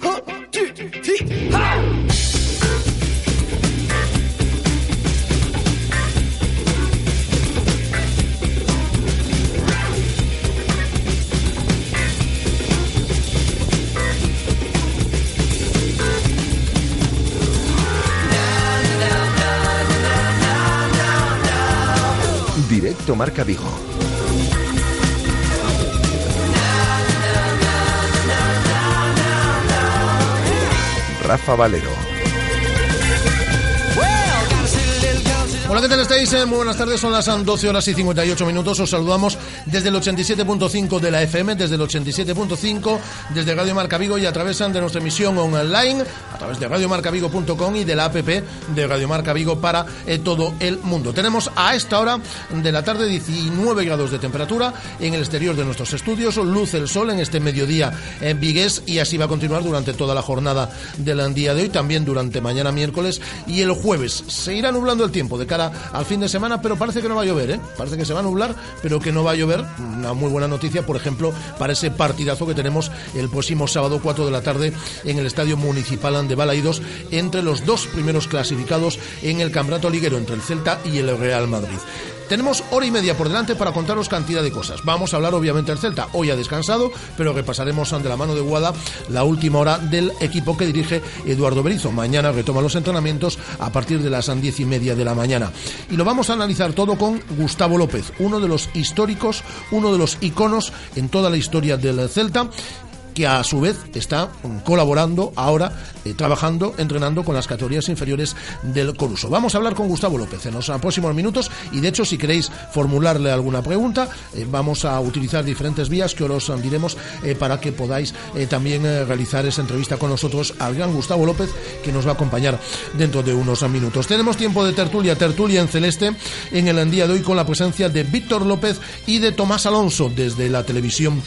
和聚体嗨。Directo Marca Vigo. Rafa Valero. Hola, ¿qué tal estáis? Eh, muy buenas tardes, son las 12 horas y 58 minutos. Os saludamos desde el 87.5 de la FM, desde el 87.5, desde Radio Marca Vigo y a través de nuestra emisión online, a través de radiomarcavigo.com y de la app de Radio Marca Vigo para eh, todo el mundo. Tenemos a esta hora de la tarde 19 grados de temperatura en el exterior de nuestros estudios, luz el sol en este mediodía en Vigués y así va a continuar durante toda la jornada del día de hoy, también durante mañana miércoles y el jueves. Se irá nublando el tiempo de cara al fin de semana, pero parece que no va a llover, ¿eh? Parece que se va a nublar, pero que no va a llover. Una muy buena noticia, por ejemplo, para ese partidazo que tenemos el próximo sábado 4 de la tarde en el Estadio Municipal de Balaidos entre los dos primeros clasificados en el Campeonato Liguero entre el Celta y el Real Madrid. Tenemos hora y media por delante para contaros cantidad de cosas. Vamos a hablar obviamente del Celta. Hoy ha descansado, pero repasaremos de la mano de Guada la última hora del equipo que dirige Eduardo Berizo. Mañana retoma los entrenamientos a partir de las diez y media de la mañana. Y lo vamos a analizar todo con Gustavo López, uno de los históricos, uno de los iconos en toda la historia del Celta que a su vez está colaborando ahora, eh, trabajando, entrenando con las categorías inferiores del Coruso. Vamos a hablar con Gustavo López en los próximos minutos y de hecho si queréis formularle alguna pregunta, eh, vamos a utilizar diferentes vías que os diremos eh, para que podáis también realizar esa entrevista con nosotros al gran Gustavo López que nos va a acompañar dentro de unos minutos. Tenemos tiempo de tertulia, tertulia en celeste en el día de hoy con la presencia de Víctor López y de Tomás Alonso desde la televisión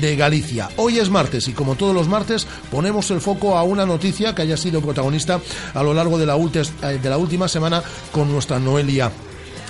de Galicia. Hoy es martes y como todos los martes ponemos el foco a una noticia que haya sido protagonista a lo largo de la, eh, de la última semana con nuestra Noelia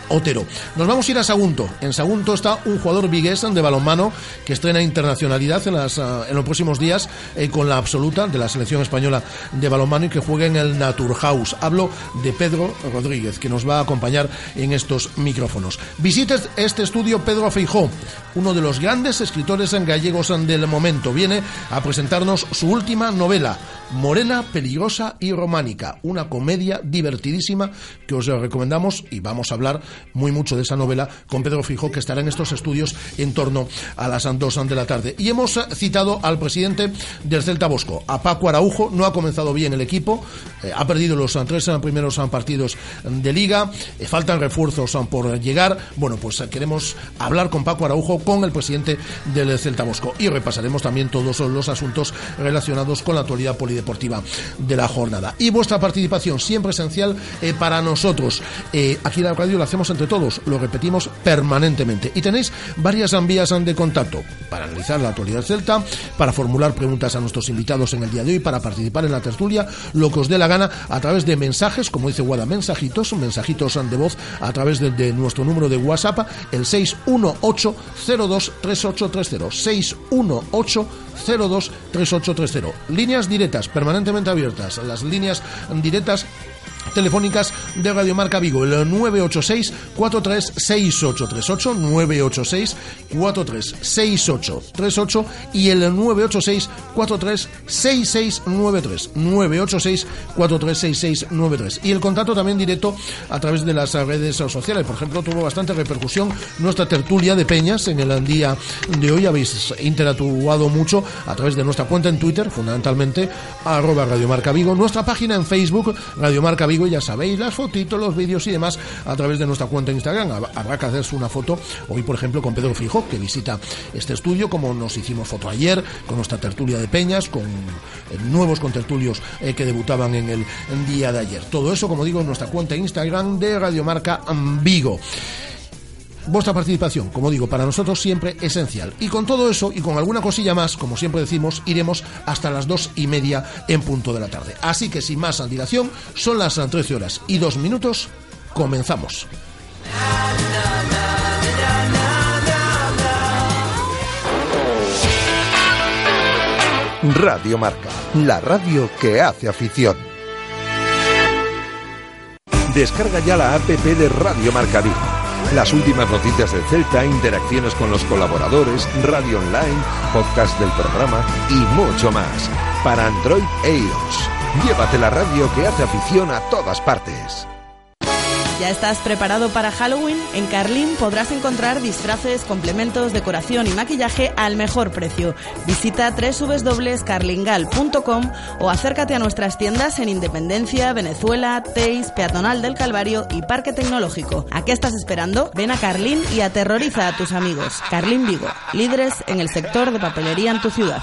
Otero. Nos vamos a ir a Sagunto. En Sagunto está un jugador vigués de balonmano que estrena internacionalidad en, las, ah, en los próximos días eh, con la absoluta de la selección española de balonmano y que juega en el Naturhaus. Hablo de Pedro Rodríguez, que nos va a acompañar en estos micrófonos. Visite este estudio Pedro Feijó, uno de los grandes escritores en gallegos del momento. Viene a presentarnos su última novela, Morena, Peligrosa y Románica, una comedia divertidísima que os recomendamos y vamos a hablar muy mucho de esa novela con Pedro Fijo, que estará en estos estudios en torno a las 2 de la tarde. Y hemos citado al presidente del Celta Bosco, a Paco Araujo, no ha comenzado bien el equipo, eh, ha perdido los tres primeros partidos de liga, eh, faltan refuerzos por llegar. Bueno, pues queremos hablar con Paco Araujo, con el presidente del Celta Bosco. Y repasaremos también todos los asuntos relacionados con la actualidad polideportiva de la jornada. Y vuestra participación siempre esencial eh, para nosotros. aquí en la radio la hacemos entre todos, lo repetimos permanentemente. Y tenéis varias vías de contacto para analizar la actualidad celta, para formular preguntas a nuestros invitados en el día de hoy, para participar en la tertulia, lo que os dé la gana a través de mensajes, como dice Guada, mensajitos, mensajitos de voz a través de, nuestro número de WhatsApp, el 618 023830 618 023830 Líneas directas, permanentemente abiertas. Las líneas directas telefónicas de Radio Marca Vigo, el 986 436838 986 436838 y el 986 436693 986 436693 y el contacto también directo a través de las redes sociales. Por ejemplo, tuvo bastante repercusión nuestra tertulia de Peñas en el día de hoy. Habéis interactuado mucho a través de nuestra cuenta en Twitter, fundamentalmente arroba Radio Marca Vigo, nuestra página en Facebook, Radio Marca Vigo ya sabéis, las fotitos, los vídeos y demás a través de nuestra cuenta de Instagram. Habrá que hacerse una foto hoy, por ejemplo, con Pedro Fijo, que visita este estudio, como nos hicimos foto ayer, con nuestra tertulia de Peñas, con eh, nuevos contertulios eh, que debutaban en el día de ayer. Todo eso, como digo, en nuestra cuenta de Instagram de Radiomarca Vigo vuestra participación, como digo, para nosotros siempre esencial. Y con todo eso y con alguna cosilla más, como siempre decimos, iremos hasta las dos y media en punto de la tarde. Así que sin más dilación, son las 13 horas y dos minutos, comenzamos. Radio Marca, la radio que hace afición. Descarga ya la app de Radio Marca las últimas noticias del Celta, interacciones con los colaboradores, radio online, podcast del programa y mucho más. Para Android e iOS. Llévate la radio que hace afición a todas partes. ¿Ya estás preparado para Halloween? En Carlín podrás encontrar disfraces, complementos, decoración y maquillaje al mejor precio. Visita www.carlingal.com o acércate a nuestras tiendas en Independencia, Venezuela, Teis, Peatonal del Calvario y Parque Tecnológico. ¿A qué estás esperando? Ven a Carlín y aterroriza a tus amigos. Carlín Vigo, líderes en el sector de papelería en tu ciudad.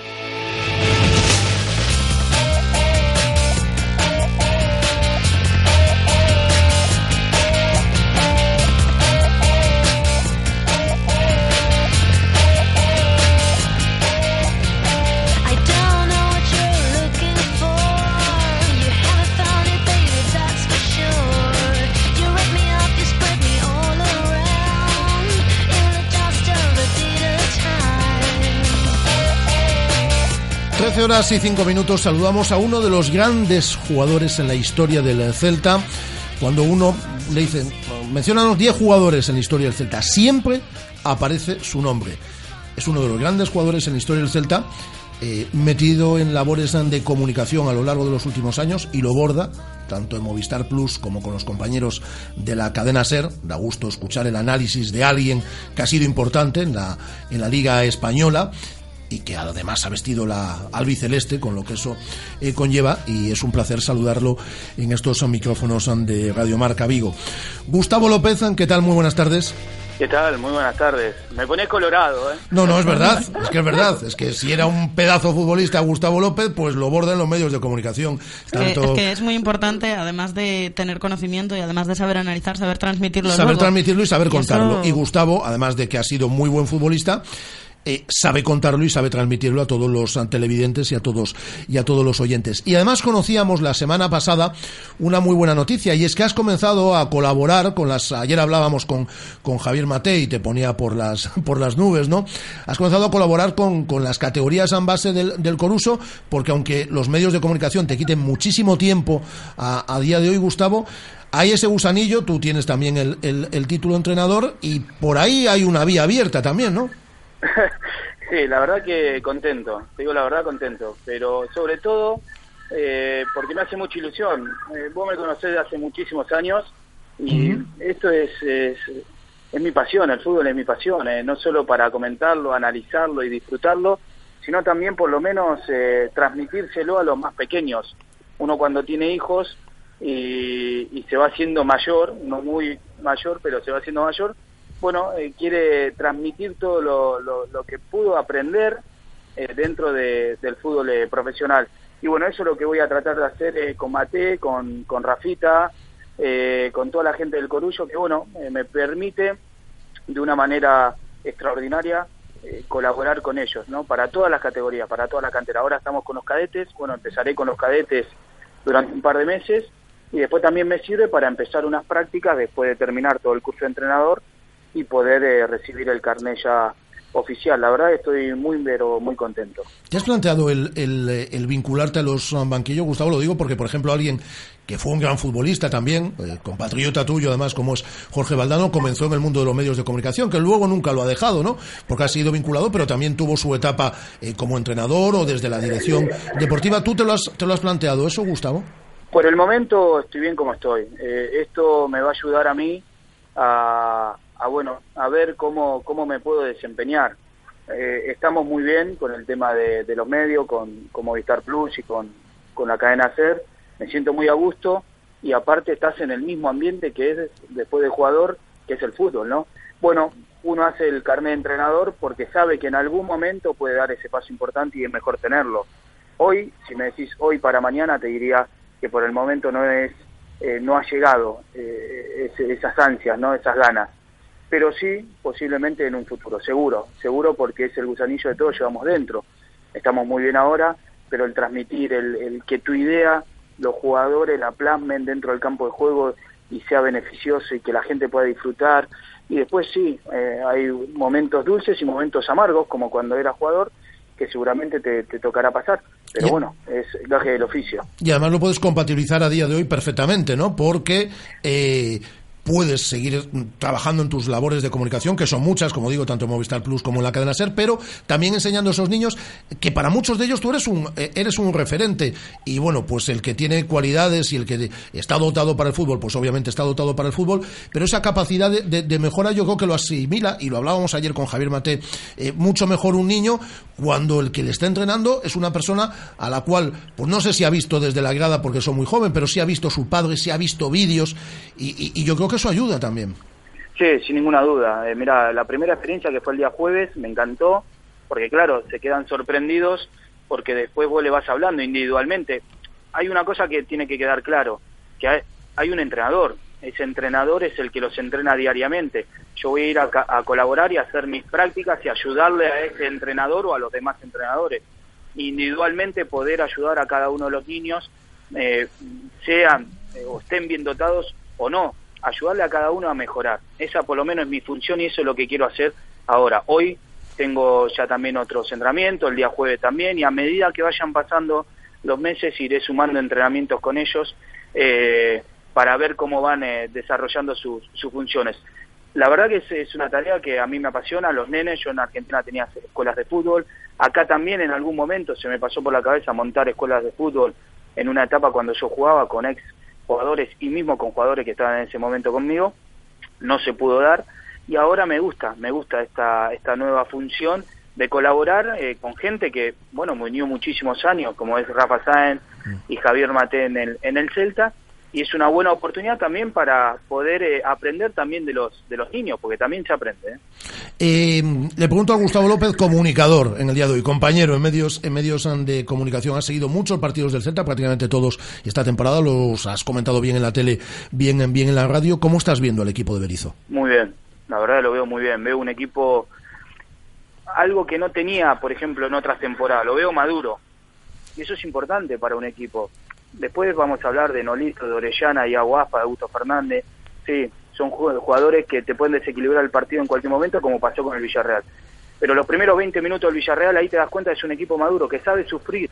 Horas y 5 minutos saludamos a uno de los grandes jugadores en la historia del Celta. Cuando uno le dice, menciona los 10 jugadores en la historia del Celta, siempre aparece su nombre. Es uno de los grandes jugadores en la historia del Celta, eh, metido en labores de comunicación a lo largo de los últimos años y lo borda, tanto en Movistar Plus como con los compañeros de la cadena SER. Da gusto escuchar el análisis de alguien que ha sido importante en la, en la Liga Española y que además ha vestido la albiceleste, con lo que eso eh, conlleva, y es un placer saludarlo en estos micrófonos de Radio Marca Vigo. Gustavo López, ¿qué tal? Muy buenas tardes. ¿Qué tal? Muy buenas tardes. Me pone colorado, ¿eh? No, no, es verdad. Es que es verdad. Es que si era un pedazo futbolista Gustavo López, pues lo borda en los medios de comunicación. Es, que, es muy importante, además de tener conocimiento y además de saber analizar, saber transmitirlo. Saber transmitirlo y saber contarlo. Y Gustavo, además de que ha sido muy buen futbolista, eh, sabe contarlo y sabe transmitirlo a todos los televidentes y a todos y a todos los oyentes. Y además conocíamos la semana pasada una muy buena noticia y es que has comenzado a colaborar con las ayer hablábamos con, con Javier Mate y te ponía por las por las nubes, ¿no? Has comenzado a colaborar con, con las categorías en base del, del Coruso porque aunque los medios de comunicación te quiten muchísimo tiempo a, a día de hoy, Gustavo, hay ese gusanillo, tú tienes también el, el, el título entrenador y por ahí hay una vía abierta también, ¿no? sí, la verdad que contento, te digo la verdad contento, pero sobre todo eh, porque me hace mucha ilusión. Eh, vos me conocés de hace muchísimos años y esto es, es, mi pasión, el fútbol es mi pasión, eh, no solo para comentarlo, analizarlo y disfrutarlo, sino también por lo menos transmitírselo a los más pequeños. Uno cuando tiene hijos y, y se va haciendo mayor, no muy mayor, pero se va haciendo mayor, bueno, eh, quiere transmitir todo lo, que pudo aprender eh, dentro del fútbol eh, profesional. Y bueno, eso es lo que voy a tratar de hacer con Mate, con, con Rafita, eh, con toda la gente del Corullo, que bueno, eh, me permite de una manera extraordinaria eh, colaborar con ellos, ¿no? Para todas las categorías, para toda la cantera. Ahora estamos con los cadetes, bueno, empezaré con los cadetes durante un par de meses y después también me sirve para empezar unas prácticas después de terminar todo el curso de entrenador y poder recibir el carnet ya oficial. La verdad estoy muy, pero muy contento. ¿Te has planteado el, el, vincularte a los banquillos, Gustavo? Lo digo porque, por ejemplo, alguien que fue un gran futbolista también, eh, compatriota tuyo además, como es Jorge Valdano, comenzó en el mundo de los medios de comunicación, que luego nunca lo ha dejado, ¿no? Porque ha sido vinculado, pero también tuvo su etapa eh, como entrenador o desde la dirección deportiva. ¿Tú te lo, has, te lo has planteado eso, Gustavo? Por el momento estoy bien como estoy. Eh, esto me va a ayudar a mí a, a bueno, a ver cómo, cómo me puedo desempeñar. Eh, estamos muy bien con el tema de, los medios, con, con, Movistar Plus y con, con la cadena SER. Me siento muy a gusto y aparte estás en el mismo ambiente que es después de jugador, que es el fútbol, ¿no? Bueno, uno hace el carnet de entrenador porque sabe que en algún momento puede dar ese paso importante y es mejor tenerlo. Hoy, si me decís hoy para mañana, te diría que por el momento no es, eh, no ha llegado eh, esas ansias, no, esas ganas pero sí posiblemente en un futuro, seguro, seguro porque es el gusanillo de todo, llevamos dentro. Estamos muy bien ahora, pero el transmitir, el, que tu idea, los jugadores la plasmen dentro del campo de juego y sea beneficioso y que la gente pueda disfrutar. Y después sí, eh, hay momentos dulces y momentos amargos, como cuando eras jugador, que seguramente te, tocará pasar. Pero bueno, es gaje del oficio. Y además lo puedes compatibilizar a día de hoy perfectamente, ¿no? Porque eh, puedes seguir trabajando en tus labores de comunicación, que son muchas, como digo, tanto en Movistar Plus como en la cadena SER, pero también enseñando a esos niños que para muchos de ellos tú eres un, eh, eres un referente. Y bueno, pues el que tiene cualidades y el que está dotado para el fútbol, pues obviamente está dotado para el fútbol, pero esa capacidad de, mejora yo creo que lo asimila, y lo hablábamos ayer con Javier Mate, eh, mucho mejor un niño cuando el que le está entrenando es una persona a la cual, pues no sé si ha visto desde la grada porque son muy joven, pero sí ha visto su padre, sí ha visto vídeos, y, y yo creo eso ayuda también. Sí, sin ninguna duda. Eh, mira, la primera experiencia que fue el día jueves me encantó, porque claro, se quedan sorprendidos porque después vos le vas hablando individualmente. Hay una cosa que tiene que quedar claro, que hay, un entrenador, ese entrenador es el que los entrena diariamente. Yo voy a ir a, colaborar y hacer mis prácticas y ayudarle a ese entrenador o a los demás entrenadores. Individualmente poder ayudar a cada uno de los niños, eh, sean eh, o estén bien dotados o no ayudarle a cada uno a mejorar. Esa por lo menos es mi función y eso es lo que quiero hacer ahora. Hoy tengo ya también otro entrenamiento, el día jueves también, y a medida que vayan pasando los meses iré sumando entrenamientos con ellos eh, para ver cómo van eh, desarrollando sus, funciones. La verdad que es, es, una tarea que a mí me apasiona, los nenes, yo en Argentina tenía escuelas de fútbol, acá también en algún momento se me pasó por la cabeza montar escuelas de fútbol en una etapa cuando yo jugaba con ex jugadores y mismo con jugadores que estaban en ese momento conmigo, no se pudo dar. Y ahora me gusta, me gusta esta, esta nueva función de colaborar eh, con gente que, bueno, me unió muchísimos años, como es Rafa Sáenz y Javier Mate en el, en el Celta, y es una buena oportunidad también para poder eh, aprender también de los de los niños porque también se aprende ¿eh? Eh, le pregunto a Gustavo López comunicador en el día de hoy compañero en medios en medios de comunicación has seguido muchos partidos del Celta prácticamente todos esta temporada los has comentado bien en la tele bien bien en la radio cómo estás viendo al equipo de Berizo muy bien la verdad lo veo muy bien veo un equipo algo que no tenía por ejemplo en otras temporadas lo veo maduro y eso es importante para un equipo Después vamos a hablar de Nolito, de Orellana y Aguafa, de Augusto Fernández. Sí, son jugadores que te pueden desequilibrar el partido en cualquier momento, como pasó con el Villarreal. Pero los primeros 20 minutos del Villarreal, ahí te das cuenta, es un equipo maduro que sabe sufrir.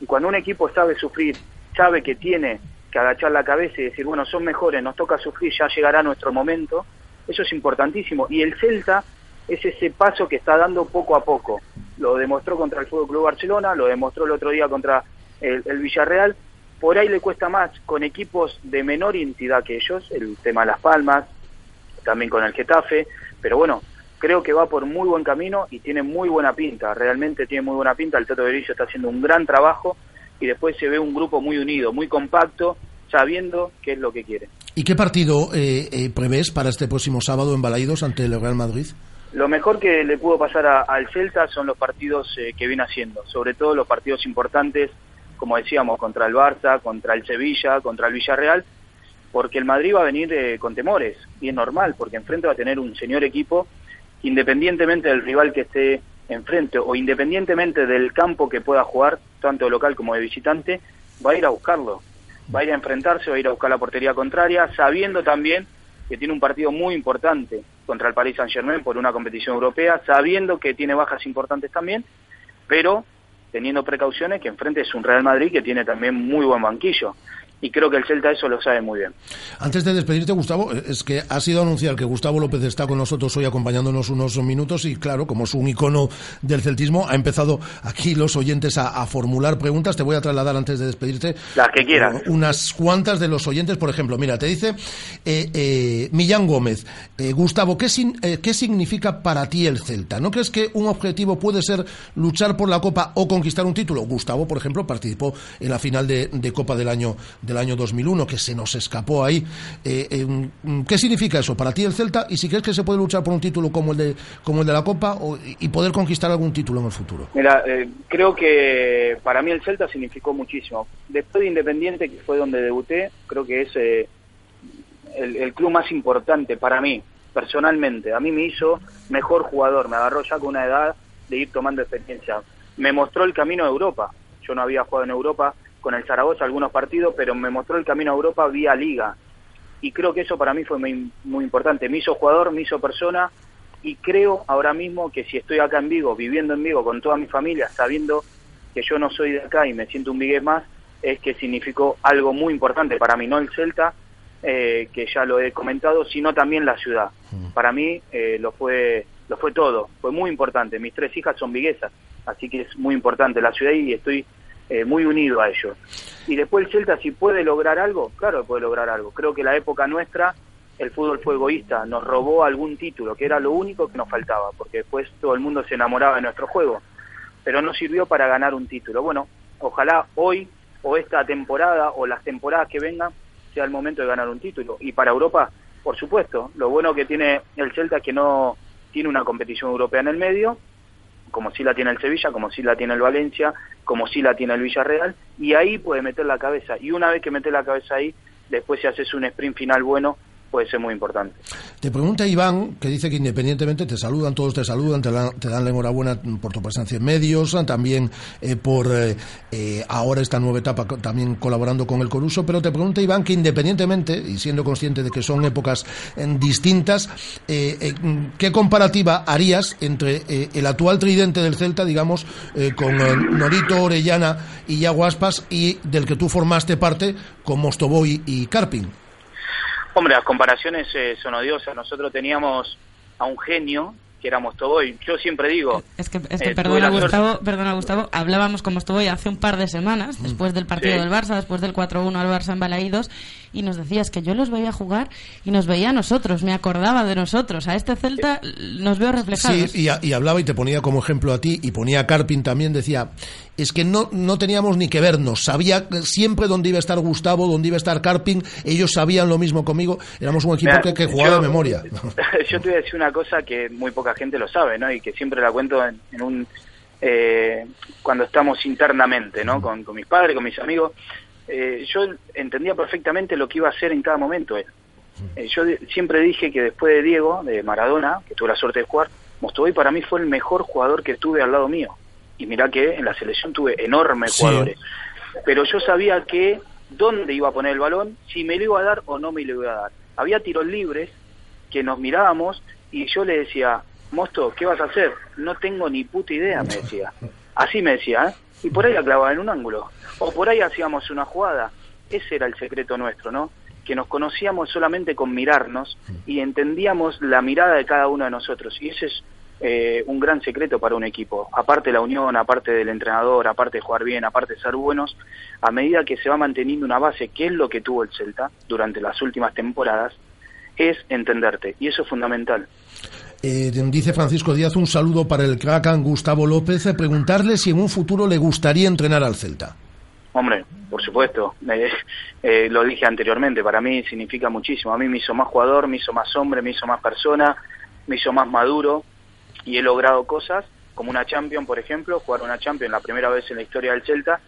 Y cuando un equipo sabe sufrir, sabe que tiene que agachar la cabeza y decir, bueno, son mejores, nos toca sufrir, ya llegará nuestro momento, eso es importantísimo. Y el Celta es ese paso que está dando poco a poco. Lo demostró contra el Fútbol Club Barcelona, lo demostró el otro día contra el Villarreal, por ahí le cuesta más con equipos de menor entidad que ellos, el tema de Las Palmas, también con el Getafe, pero bueno, creo que va por muy buen camino y tiene muy buena pinta, realmente tiene muy buena pinta, el Tato Berizzo está haciendo un gran trabajo y después se ve un grupo muy unido, muy compacto, sabiendo qué es lo que quiere. ¿Y qué partido eh, eh, prevés para este próximo sábado en Balaidos ante el Real Madrid? Lo mejor que le pudo pasar al Celta son los partidos eh, que viene haciendo, sobre todo los partidos importantes como decíamos, contra el Barça, contra el Sevilla, contra el Villarreal, porque el Madrid va a venir eh, con temores, y es normal, porque enfrente va a tener un señor equipo, independientemente del rival que esté enfrente, o independientemente del campo que pueda jugar, tanto de local como de visitante, va a ir a buscarlo, va a ir a enfrentarse, va a ir a buscar la portería contraria, sabiendo también que tiene un partido muy importante contra el Paris Saint Germain por una competición europea, sabiendo que tiene bajas importantes también, pero teniendo precauciones que enfrente es un Real Madrid que tiene también muy buen banquillo y creo que el Celta eso lo sabe muy bien. Antes de despedirte, Gustavo, es que ha sido anunciar que Gustavo López está con nosotros hoy acompañándonos unos minutos y claro, como es un icono del celtismo, ha empezado aquí los oyentes a, formular preguntas. Te voy a trasladar antes de despedirte. Las que quieras. Unas cuantas de los oyentes, por ejemplo, mira, te dice eh, eh, Millán Gómez, eh, Gustavo, ¿qué, ¿qué significa para ti el Celta? ¿No crees que un objetivo puede ser luchar por la Copa o conquistar un título? Gustavo, por ejemplo, participó en la final de, de Copa del año del año 2001, que se nos escapó ahí. Eh, eh, ¿Qué significa eso para ti el Celta? Y si crees que se puede luchar por un título como el de, como el de la Copa y poder conquistar algún título en el futuro. Mira, eh, creo que para mí el Celta significó muchísimo. Después de Independiente, que fue donde debuté, creo que es el, el club más importante para mí, personalmente. A mí me hizo mejor jugador, me agarró ya con una edad de ir tomando experiencia. Me mostró el camino a Europa. Yo no había jugado en Europa, con el Zaragoza algunos partidos, pero me mostró el camino a Europa vía liga. Y creo que eso para mí fue muy, muy importante. Me hizo jugador, me hizo persona y creo ahora mismo que si estoy acá en Vigo, viviendo en Vigo con toda mi familia, sabiendo que yo no soy de acá y me siento un vigués más, es que significó algo muy importante para mí, no el Celta, eh, que ya lo he comentado, sino también la ciudad. Mm. Para mí eh, lo fue lo fue todo, fue muy importante. Mis tres hijas son viguesas, así que es muy importante la ciudad y estoy eh, muy unido a ellos. Y después el Celta, si puede lograr algo, claro puede lograr algo. Creo que la época nuestra, el fútbol fue egoísta, nos robó algún título, que era lo único que nos faltaba, porque después todo el mundo se enamoraba de nuestro juego, pero no sirvió para ganar un título. Bueno, ojalá hoy o esta temporada o las temporadas que vengan sea el momento de ganar un título. Y para Europa, por supuesto, lo bueno que tiene el Celta es que no tiene una competición europea en el medio, como si la tiene el Sevilla, como si la tiene el Valencia, como si la tiene el Villarreal, y ahí puede meter la cabeza. Y una vez que mete la cabeza ahí, después si haces un sprint final bueno, puede ser muy importante. Te pregunta Iván, que dice que independientemente te saludan, todos te saludan, te, dan la enhorabuena por tu presencia en medios, también eh, por eh, eh, ahora esta nueva etapa también colaborando con el Coruso, pero te pregunta Iván que independientemente, y siendo consciente de que son épocas distintas, ¿qué comparativa harías entre el actual tridente del Celta, digamos, con Norito, Orellana y Yaguaspas, y del que tú formaste parte con Mostoboy y Carpin? Hombre, las comparaciones eh, son odiosas. Nosotros teníamos a un genio que era Mostoboy. Yo siempre digo... Es que, es que eh, perdona, Gustavo, perdona, Gustavo, hablábamos con Mostoboy hace un par de semanas, después del partido del Barça, después del 4-1 al Barça en Balaídos, y nos decías que yo los veía jugar y nos veía a nosotros, me acordaba de nosotros. A este Celta nos veo reflejados. Sí, y, hablaba y te ponía como ejemplo a ti, y ponía a Carpin también, decía, es que no, no teníamos ni que vernos, sabía siempre dónde iba a estar Gustavo, dónde iba a estar Carpin, ellos sabían lo mismo conmigo, éramos un equipo que, jugaba de memoria. Yo te voy a decir una cosa que muy poca gente lo sabe, ¿no? Y que siempre la cuento en, un... Eh, cuando estamos internamente, ¿no? Con, con mis padres, con mis amigos, eh, yo entendía perfectamente lo que iba a hacer en cada momento él. Eh, yo siempre dije que después de Diego, de Maradona, que tuve la suerte de jugar, Mostovoy para mí fue el mejor jugador que tuve al lado mío. Y mira que en la selección tuve enormes jugadores. Pero yo sabía que dónde iba a poner el balón, si me lo iba a dar o no me lo iba a dar. Había tiros libres que nos mirábamos y yo le decía, Mosto, ¿qué vas a hacer? No tengo ni puta idea, me decía. Así me decía, ¿eh? Y por ahí la clavaba en un ángulo o por ahí hacíamos una jugada. Ese era el secreto nuestro, ¿no? Que nos conocíamos solamente con mirarnos y entendíamos la mirada de cada uno de nosotros. Y ese es eh, un gran secreto para un equipo. Aparte de la unión, aparte del entrenador, aparte de jugar bien, aparte de ser buenos, a medida que se va manteniendo una base, que es lo que tuvo el Celta durante las últimas temporadas, es entenderte. Y eso es fundamental. Eh, dice Francisco Díaz un saludo para el Kraken Gustavo López, preguntarle si en un futuro le gustaría entrenar al Celta. Hombre, por supuesto, eh, lo dije anteriormente, para mí significa muchísimo. A mí me hizo más jugador, me hizo más hombre, me hizo más persona, me hizo más maduro y he logrado cosas como una Champion, por ejemplo, jugar una Champion la primera vez en la historia del Celta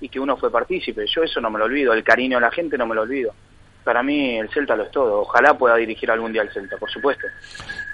y que uno fue partícipe. Yo eso no me lo olvido, el cariño de la gente no me lo olvido. para mí el Celta lo es todo. Ojalá pueda dirigir algún día el Celta, por supuesto.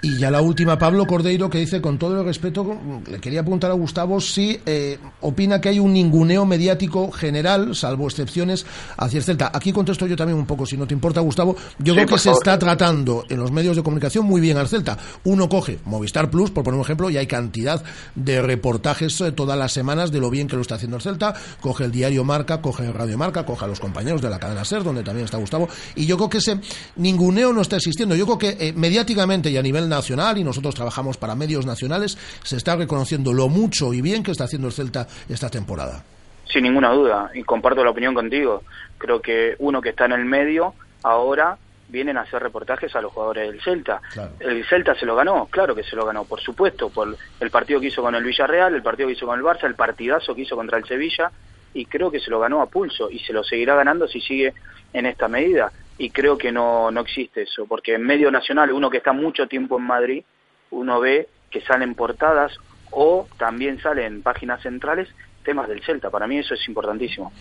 Y ya la última, Pablo Cordeiro, que dice, con todo el respeto, le quería preguntar a Gustavo si eh, opina que hay un ninguneo mediático general, salvo excepciones, hacia el Celta. Aquí contesto yo también un poco, si no te importa, Gustavo. Yo creo que se está tratando en los medios de comunicación muy bien al Celta. Uno coge Movistar Plus, por poner un ejemplo, y hay cantidad de reportajes eh, todas las semanas de lo bien que lo está haciendo el Celta. Coge el diario Marca, coge el Radio Marca, coge a los compañeros de la cadena SER, donde también está Gustavo. Y yo creo que ese ninguneo no está existiendo. Yo creo que eh, mediáticamente y a nivel nacional, y nosotros trabajamos para medios nacionales, se está reconociendo lo mucho y bien que está haciendo el Celta esta temporada. Sin ninguna duda, y comparto la opinión contigo. Creo que uno que está en el medio ahora vienen a hacer reportajes a los jugadores del Celta. El Celta se lo ganó, claro que se lo ganó, por supuesto, por el partido que hizo con el Villarreal, el partido que hizo con el Barça, el partidazo que hizo contra el Sevilla, y creo que se lo ganó a pulso, y se lo seguirá ganando si sigue en esta medida y creo que no, no existe eso, porque en medio nacional, uno que está mucho tiempo en Madrid, uno ve que salen portadas o también salen páginas centrales temas del Celta. Para mí eso es importantísimo.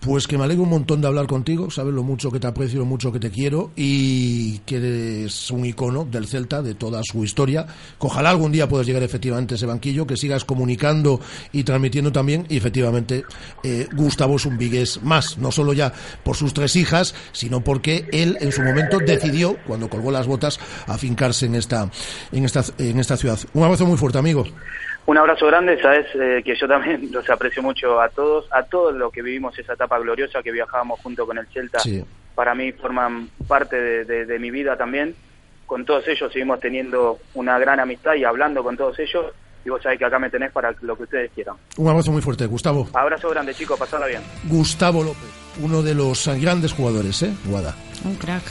Pues que me alegro un montón de hablar contigo, sabes lo mucho que te aprecio, lo mucho que te quiero y que eres un icono del Celta, de toda su historia. ojalá algún día puedas llegar efectivamente a ese banquillo, que sigas comunicando y transmitiendo también. Y efectivamente, eh, Gustavo es un vigués más, no solo ya por sus tres hijas, sino porque él en su momento decidió, cuando colgó las botas, afincarse en esta, en esta, en esta ciudad. Un abrazo muy fuerte, amigo. Un abrazo grande, sabes eh, que yo también los aprecio mucho a todos, a todos los que vivimos esa etapa gloriosa que viajábamos junto con el Celta. Para mí forman parte de, mi vida también. Con todos ellos seguimos teniendo una gran amistad y hablando con todos ellos. Y vos sabés que acá me tenés para lo que ustedes quieran. Un abrazo muy fuerte, Gustavo. Abrazo grande, chicos, pasarla bien. Gustavo López, uno de los grandes jugadores, ¿eh? Guada. Un crack.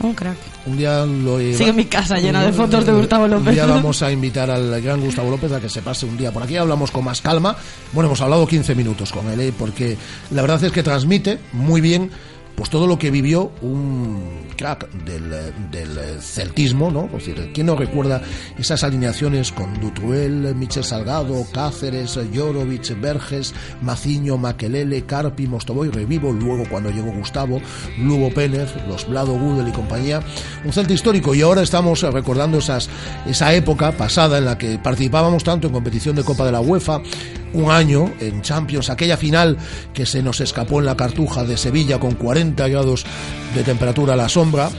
Un crack. Un día lo Sigue mi casa llena de fotos de Gustavo López. Un día vamos a invitar al gran Gustavo López a que se pase un día por aquí. Hablamos con más calma. Bueno, hemos hablado 15 minutos con él, ¿eh? porque la verdad es que transmite muy bien pues todo lo que vivió un crack del, del celtismo, ¿no? Es decir, ¿quién no recuerda esas alineaciones con Dutruel, Michel Salgado, Cáceres, Jorovic, Verges, Maciño, Maquelele, Carpi, Mostoboy, Revivo, luego cuando llegó Gustavo, Lugo Pérez, los Blado Gudel y compañía, un celta histórico y ahora estamos recordando esas, esa época pasada en la que participábamos tanto en competición de Copa de la UEFA, un año en Champions, aquella final que se nos escapó en la cartuja de Sevilla con 40 grados de temperatura a la sombra.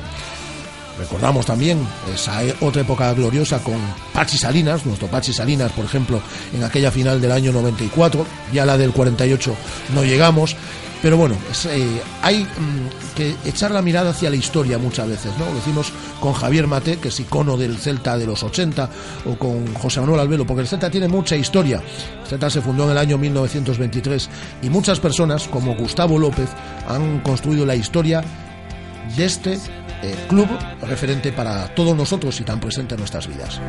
Recordamos también esa otra época gloriosa con Pachi Salinas, nuestro Pachi Salinas, por ejemplo, en aquella final del año 94, ya la del 48 no llegamos, pero bueno, eh, hay mm, que echar la mirada hacia la historia muchas veces, ¿no? Lo decimos con Javier Mate, que es icono del Celta de los 80, o con José Manuel Albelo, porque el Celta tiene mucha historia. El Celta se fundó en el año 1923 y muchas personas, como Gustavo López, han construido la historia de este eh, club referente para todos nosotros y tan presente en nuestras vidas.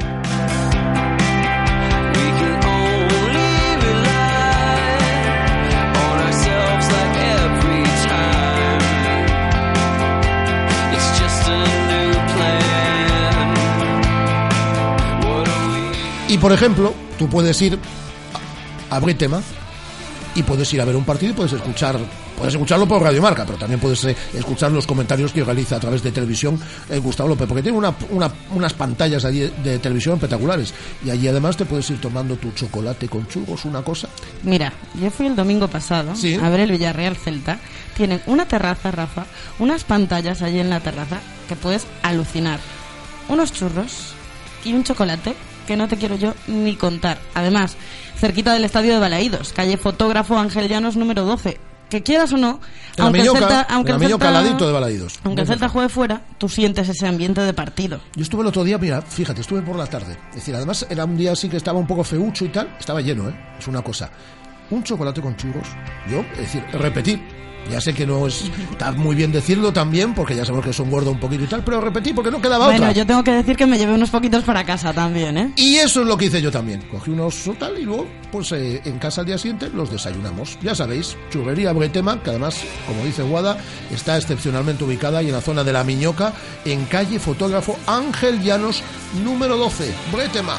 Por ejemplo, tú puedes ir a abrir tema y puedes ir a ver un partido y puedes escuchar puedes escucharlo por Radio Marca, pero también puedes eh, escuchar los comentarios que realiza a través de televisión eh, Gustavo López, porque tiene una, unas pantallas de televisión espectaculares y allí además te puedes ir tomando tu chocolate con churros, una cosa. Mira, yo fui el domingo pasado a ver el Villarreal Celta. Tienen una terraza, Rafa, unas pantallas allí en la terraza que puedes alucinar. Unos churros y un chocolate que no te quiero yo ni contar. Además, cerquita del estadio de Balaídos, calle Fotógrafo Ángel Llanos número 12. Que quieras o no, aunque, el Celta, aunque, el Celta, de aunque el Celta juegue fuera, tú sientes ese ambiente de partido. Yo estuve el otro día, mira, fíjate, estuve por la tarde. Es decir, además era un día así que estaba un poco feucho y tal, estaba lleno, ¿eh? Es una cosa. Un chocolate con churros. Yo, es decir, repetir, ya sé que no es, está muy bien decirlo también, porque ya sabemos que son gordo un poquito y tal, pero repetí porque no quedaba bueno, yo tengo que decir que me llevé unos poquitos para casa también, ¿eh? Y eso es lo que hice yo también. Cogí unos tal y luego, pues eh, en casa al día siguiente los desayunamos. Ya sabéis, churrería Bretema, que además, como dice Guada, está excepcionalmente ubicada y en la zona de La Miñoca, en calle Fotógrafo Ángel Llanos, número 12, Bretema.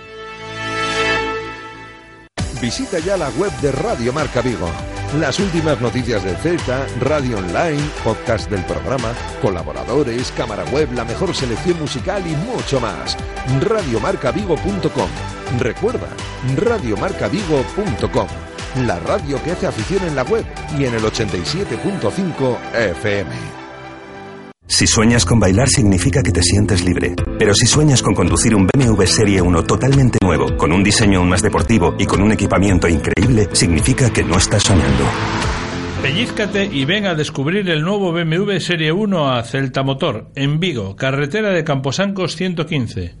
Visita ya la web de Radio Marca Vigo. Las últimas noticias del Celta, radio online, podcast del programa, colaboradores, cámara web, la mejor selección musical y mucho más. Radiomarcavigo.com. Recuerda, radiomarcavigo.com. La radio que hace afición en la web y en el 87.5 FM. Si sueñas con bailar significa que te sientes libre. Pero si sueñas con conducir un BMW Serie 1 totalmente nuevo, con un diseño aún más deportivo y con un equipamiento increíble, significa que no estás soñando. Pellízcate y ven a descubrir el nuevo BMW Serie 1 a Celta Motor, en Vigo, carretera de Camposancos 115.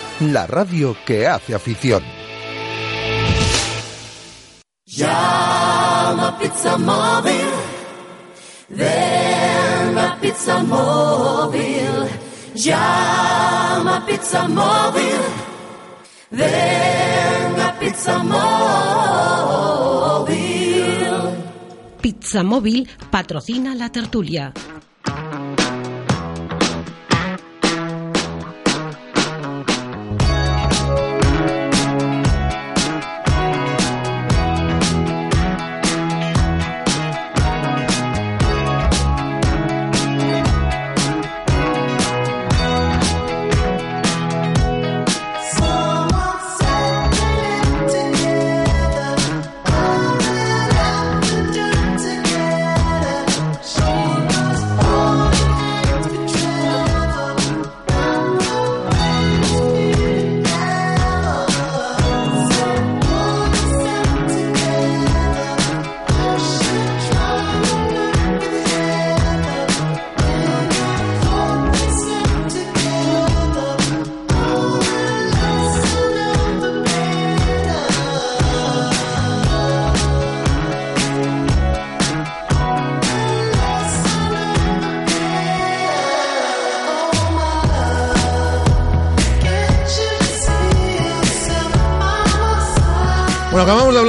la radio que hace afición. Llama Pizza Móvil Ven a Pizza Móvil, llama a Pizza Móvil. Ven a Pizza Móvil. Pizza Móvil patrocina la tertulia.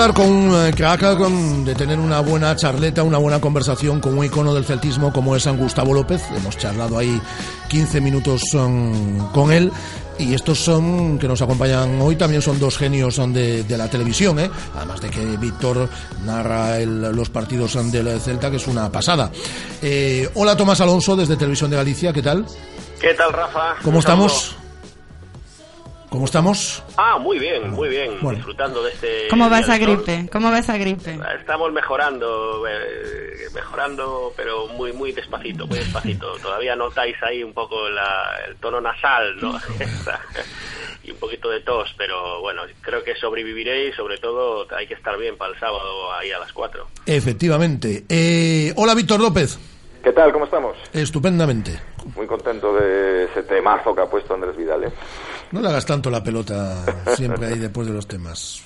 Hablar con un eh, crack, con, de tener una buena charleta, una buena conversación con un icono del celtismo como es San Gustavo López. Hemos charlado ahí 15 minutos um, con él. Y estos son, que nos acompañan hoy, también son dos genios um, de, de la televisión, ¿eh? además de que Víctor narra el, los partidos um, del Celta, que es una pasada. Eh, hola Tomás Alonso, desde Televisión de Galicia, ¿qué tal? ¿Qué tal, Rafa? ¿Cómo estamos? ¿Cómo estamos? Ah, muy bien, muy bien, disfrutando de este... ¿Cómo va esa gripe? ¿Cómo va esa gripe? Estamos mejorando, eh, mejorando, pero muy muy despacito, muy despacito. Todavía notáis ahí un poco el tono nasal, ¿no? y un poquito de tos, pero bueno, creo que sobreviviré y sobre todo hay que estar bien para el sábado ahí a las 4. Efectivamente. Eh, hola, Víctor López. ¿Qué tal? ¿Cómo estamos? Estupendamente. Muy contento de ese temazo que ha puesto Andrés Vidal. ¿eh? No le hagas tanto la pelota siempre ahí después de los temas.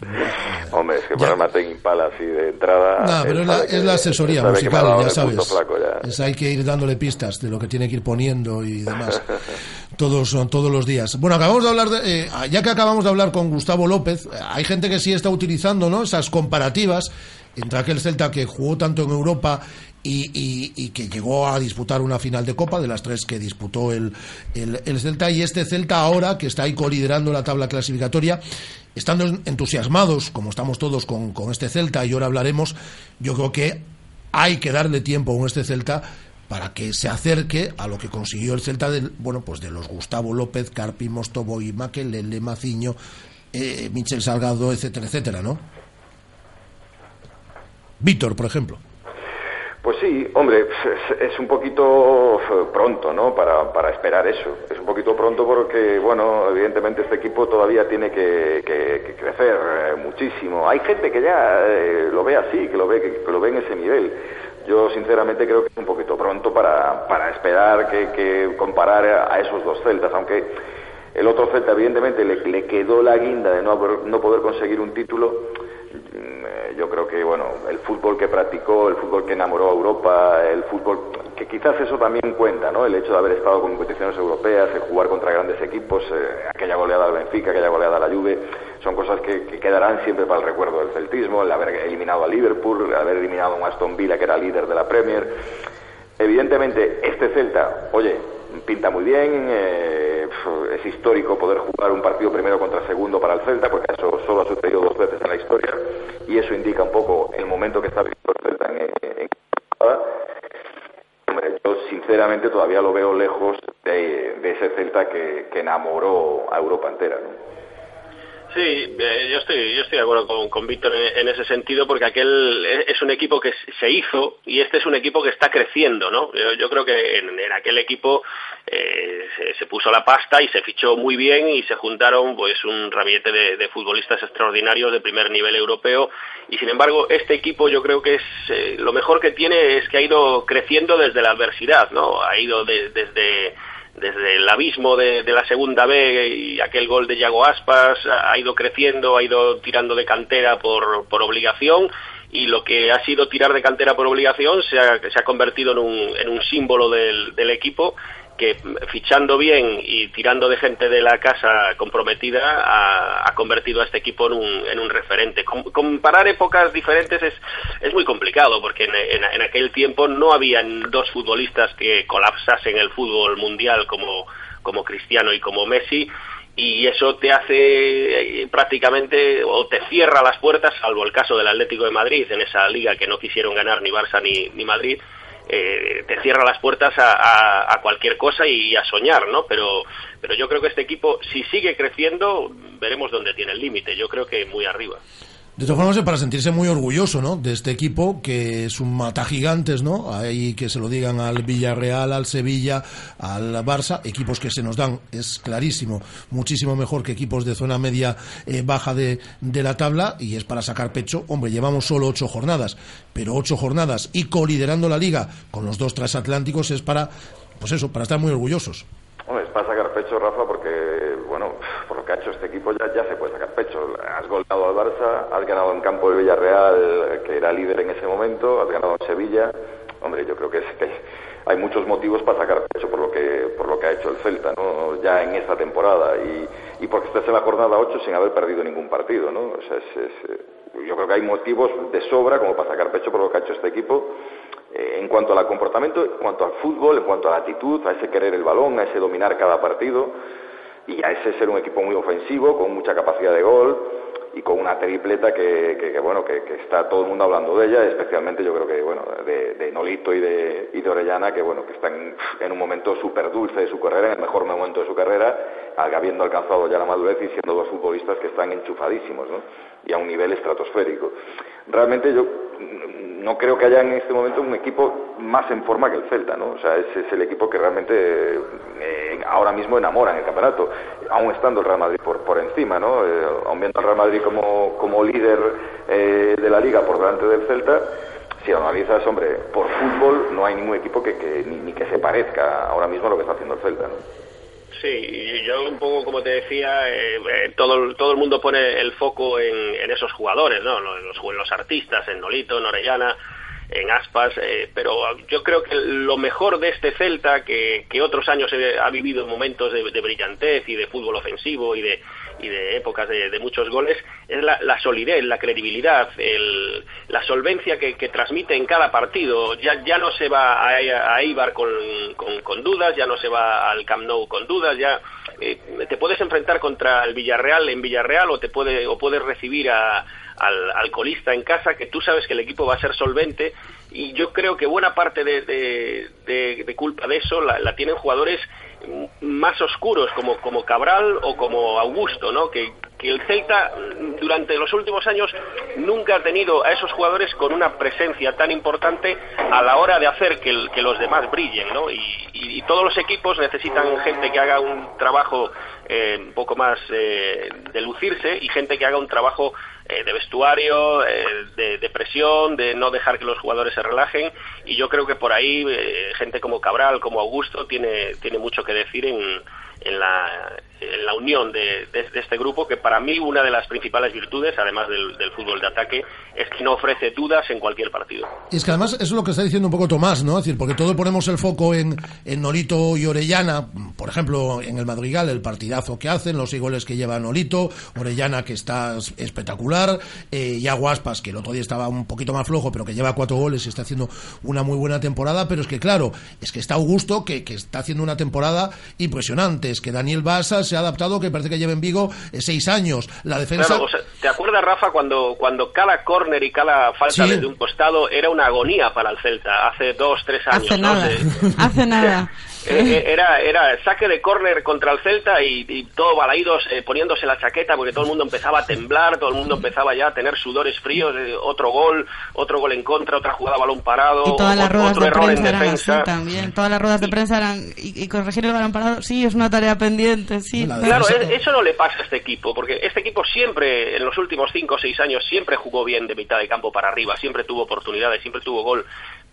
Hombre, es que para Martín Impala así de entrada. No, pero es la, es la, asesoría musical, ya sabes. Es, hay que ir dándole pistas de lo que tiene que ir poniendo y demás. todos, todos los días. Bueno, acabamos de hablar, de, eh, ya que acabamos de hablar con Gustavo López, hay gente que sí está utilizando ¿no? esas comparativas entre aquel Celta que jugó tanto en Europa y, que llegó a disputar una final de Copa, de las tres que disputó el, el, Celta, y este Celta ahora, que está ahí coliderando la tabla clasificatoria, estando entusiasmados, como estamos todos con, con este Celta, y ahora hablaremos, yo creo que hay que darle tiempo a este Celta para que se acerque a lo que consiguió el Celta del, bueno, pues de los Gustavo López, Carpi, Mostobo y Maquelele, Maciño, eh, Michel Salgado, etcétera, etcétera, ¿no? Víctor, por ejemplo. Pues sí, hombre, es, un poquito pronto, ¿no? Para, para esperar eso. Es un poquito pronto porque, bueno, evidentemente este equipo todavía tiene que, crecer eh, muchísimo. Hay gente que ya eh, lo ve así, que lo ve, que, que lo ve en ese nivel. Yo sinceramente creo que es un poquito pronto para, para esperar que, comparar a esos dos celtas, aunque el otro celta evidentemente le, le quedó la guinda de no, no poder conseguir un título. Yo creo que, bueno, el fútbol que practicó, el fútbol que enamoró a Europa, el fútbol que quizás eso también cuenta, ¿no? El hecho de haber estado con competiciones europeas, de jugar contra grandes equipos, eh, aquella goleada al Benfica, aquella goleada a la Juve, son cosas que, que quedarán siempre para el recuerdo del celtismo, el haber eliminado a Liverpool, el haber eliminado a un Aston Villa que era líder de la Premier. Evidentemente, este Celta, oye, pinta muy bien, eh, es histórico poder jugar un partido primero contra segundo para el Celta, porque eso solo ha sucedido dos veces en la historia, y eso indica un poco el momento que está viviendo el Celta en, en- Hombre, yo sinceramente todavía lo veo lejos de, ese Celta que, enamoró a Europa entera. Sí, eh, yo estoy yo estoy de acuerdo con, con Víctor en, en ese sentido porque aquel es un equipo que se hizo y este es un equipo que está creciendo, ¿no? Yo, creo que en, aquel equipo eh, se, puso la pasta y se fichó muy bien y se juntaron pues un rabiete de, de futbolistas extraordinarios de primer nivel europeo y sin embargo este equipo yo creo que es eh, lo mejor que tiene es que ha ido creciendo desde la adversidad, ¿no? Ha ido de- desde desde el abismo de, la segunda B y aquel gol de Yago Aspas ha ido creciendo, ha ido tirando de cantera por, por obligación y lo que ha sido tirar de cantera por obligación se ha, se ha convertido en un, en un símbolo del equipo que fichando bien y tirando de gente de la casa comprometida ha, convertido a este equipo en un, en un referente. Com- comparar épocas diferentes es, es muy complicado porque en, en- en aquel tiempo no habían dos futbolistas que colapsasen el fútbol mundial como, como Cristiano y como Messi y eso te hace eh, prácticamente o te cierra las puertas, salvo el caso del Atlético de Madrid en esa liga que no quisieron ganar ni Barça ni, ni Madrid, eh, te cierra las puertas a, a- a cualquier cosa y a soñar, ¿no? Pero, pero yo creo que este equipo, si sigue creciendo, veremos dónde tiene el límite. Yo creo que muy arriba. De todas formas, es para sentirse muy orgulloso, ¿no? De este equipo que es un mata gigantes, ¿no? Ahí que se lo digan al Villarreal, al Sevilla, al Barça, equipos que se nos dan, es clarísimo, muchísimo mejor que equipos de zona media eh, baja de, de la tabla y es para sacar pecho. Hombre, llevamos solo ocho jornadas, pero ocho jornadas y coliderando la liga con los dos transatlánticos es para, pues eso, para estar muy orgullosos. Hombre, es para sacar pecho, Rafa, porque, por lo que ha hecho este equipo ya, ya se puede sacar pecho. Has goleado al Barça, has ganado en campo el Villarreal, que era líder en ese momento, has ganado en Sevilla. Hombre, yo creo que, hay muchos motivos para sacar pecho por lo que por lo que ha hecho el Celta, ¿no? Ya en esta temporada y, y porque estás en la jornada 8 sin haber perdido ningún partido, ¿no? O sea, es, eh, yo creo que hay motivos de sobra como para sacar pecho por lo que ha hecho este equipo eh, en cuanto al comportamiento, en cuanto al fútbol, en cuanto a la actitud, a ese querer el balón, a ese dominar cada partido y a ese ser un equipo muy ofensivo, con mucha capacidad de gol y con una tripleta que, bueno que, está todo el mundo hablando de ella, especialmente yo creo que bueno de, Nolito y de, y de Orellana que bueno que están en un momento súper dulce de su carrera, en el mejor momento de su carrera, habiendo alcanzado ya la madurez y siendo dos futbolistas que están enchufadísimos, ¿no? Y a un nivel estratosférico. Realmente yo no creo que haya en este momento un equipo más en forma que el Celta, ¿no? O sea, ese es el equipo que realmente eh, ahora mismo enamora en el campeonato, aún estando el Real Madrid por, por encima, ¿no? Eh, aún viendo al Real Madrid como, como líder eh, de la liga por delante del Celta, si analizas, hombre, por fútbol no hay ningún equipo que, que ni, que se parezca ahora mismo a lo que está haciendo el Celta. Sí, yo un poco como te decía, eh, eh, todo, todo el mundo pone el foco en, en esos jugadores, ¿no? Los, los, artistas, en Nolito, en Orellana, en Aspas, eh, pero yo creo que lo mejor de este Celta, que, que otros años ha vivido momentos de brillantez y de fútbol ofensivo y de, y de épocas de, de muchos goles, es la, solidez, la credibilidad, el- la solvencia que, transmite en cada partido. Ya, ya no se va a, a Eibar con, con- dudas, ya no se va al Camp Nou con dudas, ya eh, te puedes enfrentar contra el Villarreal en Villarreal o te puede o puedes recibir al, colista en casa, que tú sabes que el equipo va a ser solvente y yo creo que buena parte de, de- de- de culpa de eso la, la tienen jugadores más oscuros como, como Cabral o como Augusto, ¿no? Que, que el Celta durante los últimos años nunca ha tenido a esos jugadores con una presencia tan importante a la hora de hacer que, los demás brillen, ¿no? Y, y- y todos los equipos necesitan gente que haga un trabajo eh, un poco más eh, de lucirse y gente que haga un trabajo eh, de vestuario, eh, de, de presión, de no dejar que los jugadores se relajen. Y yo creo que por ahí eh, gente como Cabral, como Augusto tiene tiene mucho que decir en, en la la unión de, de- este grupo que para mí una de las principales virtudes, además del, fútbol de ataque, es que no ofrece dudas en cualquier partido. Y es que además es lo que está diciendo un poco Tomás, ¿no? Es decir, porque todos ponemos el foco en, en Nolito y Orellana, por ejemplo, en el Madrigal, el partidazo que hacen, los goles que lleva Nolito, Orellana que está es- espectacular, eh, y Aguaspas, que el otro día estaba un poquito más flojo, pero que lleva cuatro goles y está haciendo una muy buena temporada, pero es que claro, es que está Augusto, que, que está haciendo una temporada impresionante, es que Daniel Basa se ha adaptado, que parece que lleva en Vigo eh, seis años, la defensa... Claro, o sea, ¿Te acuerdas, Rafa, cuando, cuando cada córner y cada falta Sí. desde un costado era una agonía para el Celta hace dos, tres años? Hace ¿no? nada, hace nada. Eh, eh, era, era saque de córner contra el Celta y, y todo balaídos eh, poniéndose la chaqueta porque todo el mundo empezaba a temblar, todo el mundo empezaba ya a tener sudores fríos, eh, otro gol, otro gol en contra, otra jugada balón parado, Y todas las otro, ruedas otro de error en prensa defensa. también. Todas las ruedas de prensa eran. Y, y corregir el balón parado, sí, es una tarea pendiente, sí. Claro, es- eso no le pasa a este equipo, porque este equipo siempre, en los últimos cinco o seis años, siempre jugó bien de mitad de campo para arriba, siempre tuvo oportunidades, siempre tuvo gol.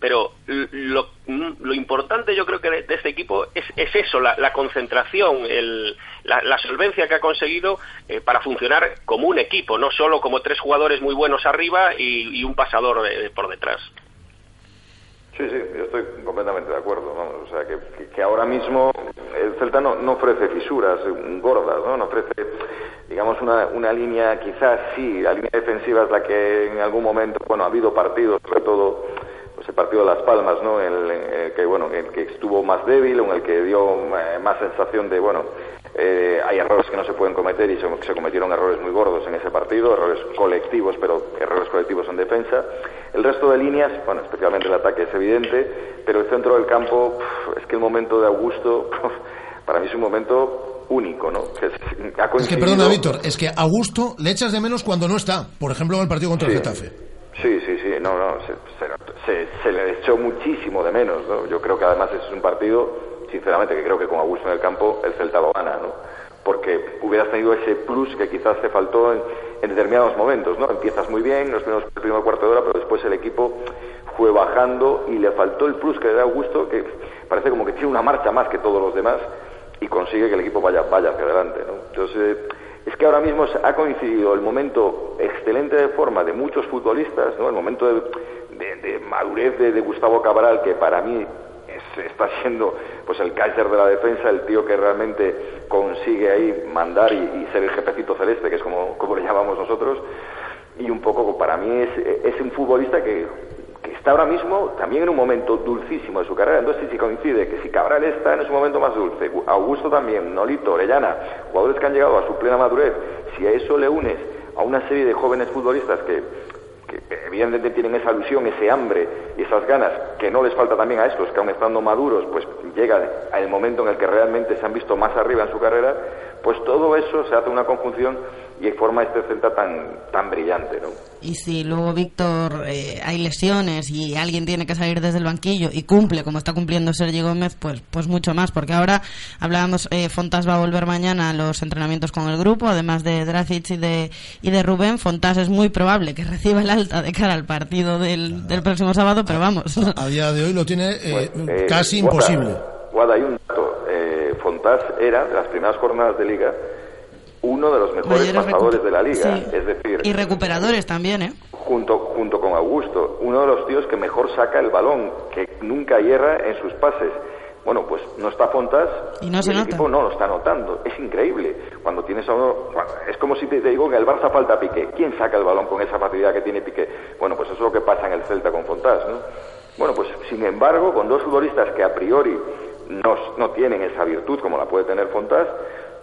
Pero lo, importante yo creo que de, este equipo es, es eso, la, concentración, el- la, solvencia que ha conseguido eh, para funcionar como un equipo, no solo como tres jugadores muy buenos arriba y, un pasador eh, por detrás. Sí, sí, yo estoy completamente de acuerdo. vamos, O sea, que, que- ahora mismo el Celta no, no ofrece fisuras gordas, ¿no? No ofrece, digamos, una, una línea, quizás sí, la línea defensiva es la que en algún momento, bueno, ha habido partidos, sobre todo el partido de Las Palmas, ¿no? El, el que, bueno, el que estuvo más débil, o en el que dio eh, más sensación de, bueno, eh, hay errores que no se pueden cometer y se, se cometieron errores muy gordos en ese partido, errores colectivos, pero errores colectivos en defensa. El resto de líneas, bueno, especialmente el ataque es evidente, pero el centro del campo, es que el momento de Augusto, para mí es un momento único, ¿no? Que es- ha Es que perdona, Víctor, es que Augusto le echas de menos cuando no está, por ejemplo en el partido contra el. Getafe. Sí, sí, sí, no, no, se, se- le echó muchísimo de menos, ¿no? Yo creo que además es un partido, sinceramente, que creo que con Augusto en el campo el Celta lo gana, ¿no? Porque hubieras tenido ese plus que quizás te faltó en, en determinados momentos, ¿no? Empiezas muy bien, los primeros, el primer cuarto de hora, pero después el equipo fue bajando y le faltó el plus que le da Augusto, que parece como que tiene una marcha más que todos los demás y consigue que el equipo vaya, vaya hacia adelante, ¿no? Entonces, es que ahora mismo ha coincidido el momento excelente de forma de muchos futbolistas, ¿no? El momento de, madurez de, Gustavo Cabral, que para mí es- está siendo pues el Kaiser de la defensa, el tío que realmente consigue ahí mandar y, ser el jefecito celeste, que es como, como le llamamos nosotros, y un poco para mí es un futbolista que, que está ahora mismo también en un momento dulcísimo de su carrera. Entonces, si coincide que si Cabral está en su momento más dulce, Augusto también, Nolito, Orellana, jugadores que han llegado a su plena madurez, si a eso le unes a una serie de jóvenes futbolistas que, evidentemente tienen esa ilusión, ese hambre y esas ganas que no les falta también a estos que aún estando maduros, pues llega el momento en el que realmente se han visto más arriba en su carrera, pues todo eso se hace una conjunción y forma este Celta tan, tan brillante, ¿no? Y si luego, Víctor, eh, hay lesiones y alguien tiene que salir desde el banquillo y cumple como está cumpliendo Sergi Gómez, pues, pues mucho más. Porque ahora hablábamos, eh, Fontas va a volver mañana a los entrenamientos con el grupo, además de Dracic y de, y de Rubén. Fontas es muy probable que reciba el alta de cara al partido del, del próximo sábado, pero vamos. A día de hoy lo tiene eh, Eh, casi Guada, imposible. Guada, hay un dato. Fontás era, de las primeras jornadas de liga, uno de los mejores Mayores pasadores de la liga. Sí. Es decir, Y recuperadores también, ¿eh? junto, junto con Augusto, uno de los tíos que mejor saca el balón, que nunca hierra en sus pases. Bueno, pues no está Fontas Y no se el nota. equipo no lo está notando. Es increíble. Cuando tienes a uno, es como si te, te digo que el Barça falta Piqué. ¿Quién saca el balón con esa facilidad que tiene Piqué? Bueno, pues eso es lo que pasa en el Celta con Fontas, ¿no? Bueno, pues sin embargo, con dos futbolistas que a priori no, no tienen esa virtud como la puede tener Fontas,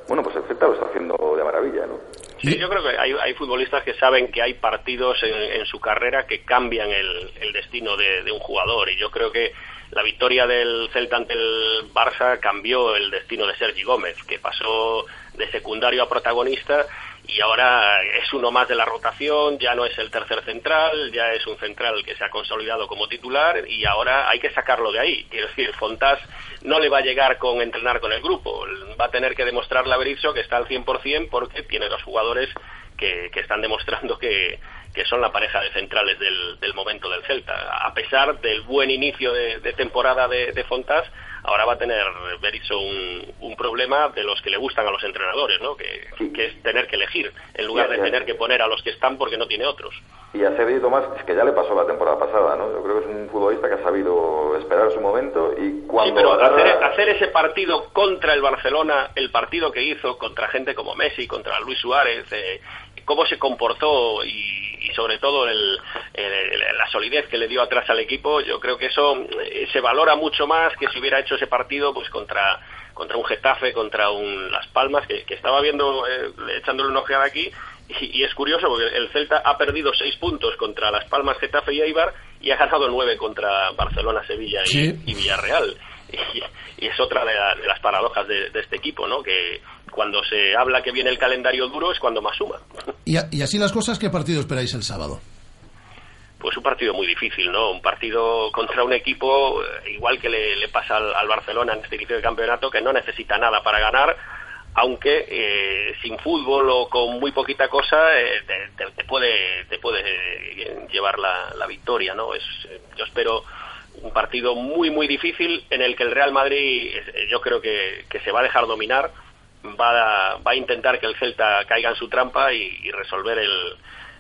bueno, pues el Celta lo está haciendo de maravilla, ¿no? Sí, yo creo que hay, hay futbolistas que saben que hay partidos en, en su carrera que cambian el, el destino de, de un jugador y yo creo que la victoria del Celta ante el Barça cambió el destino de Sergi Gómez, que pasó de secundario a protagonista y ahora es uno más de la rotación, ya no es el tercer central, ya es un central que se ha consolidado como titular y ahora hay que sacarlo de ahí. Quiero decir, Fontás no le va a llegar con entrenar con el grupo, va a tener que demostrarle a Berizzo que está al 100% porque tiene dos jugadores que, que están demostrando que, que son la pareja de centrales del, del momento del Celta. A pesar del buen inicio de, de temporada de, de Fontás, ahora va a tener Berizzo un, un problema de los que le gustan a los entrenadores, ¿no? que, que es tener que elegir, en lugar de Ya, tener que poner a los que están porque no tiene otros. Y a Sergi Tomás, es que ya le pasó la temporada pasada, ¿no? Yo creo que es un futbolista que ha sabido esperar su momento y cuando Sí, pero agarra- hacer, hacer ese partido contra el Barcelona, el partido que hizo contra gente como Messi, contra Luis Suárez, eh, cómo se comportó y, y sobre todo el- el- la solidez que le dio atrás al equipo, yo creo que eso eh, se valora mucho más que si hubiera hecho ese partido pues contra contra un Getafe, contra un Las Palmas, que, que estaba viendo, eh, echándole una ojeada aquí, y, y es curioso porque el Celta ha perdido seis puntos contra Las Palmas, Getafe y Eibar, y ha ganado nueve contra Barcelona, Sevilla y, Sí. y Villarreal. Y, y es otra de, la- de las paradojas de, de este equipo, ¿no? Que cuando se habla que viene el calendario duro es cuando más suma. Y, a- y así las cosas, ¿qué partido esperáis el sábado? Pues un partido muy difícil, ¿no? Un partido contra un equipo, eh, igual que le, le pasa al, al Barcelona en este inicio de campeonato, que no necesita nada para ganar, aunque eh, sin fútbol o con muy poquita cosa eh, te, te- puede te puede eh, llevar la, la victoria, ¿no? Es, eh, yo espero un partido muy muy difícil en el que el Real Madrid yo creo que, que se va a dejar dominar, va a, va a intentar que el Celta caiga en su trampa y, resolver el,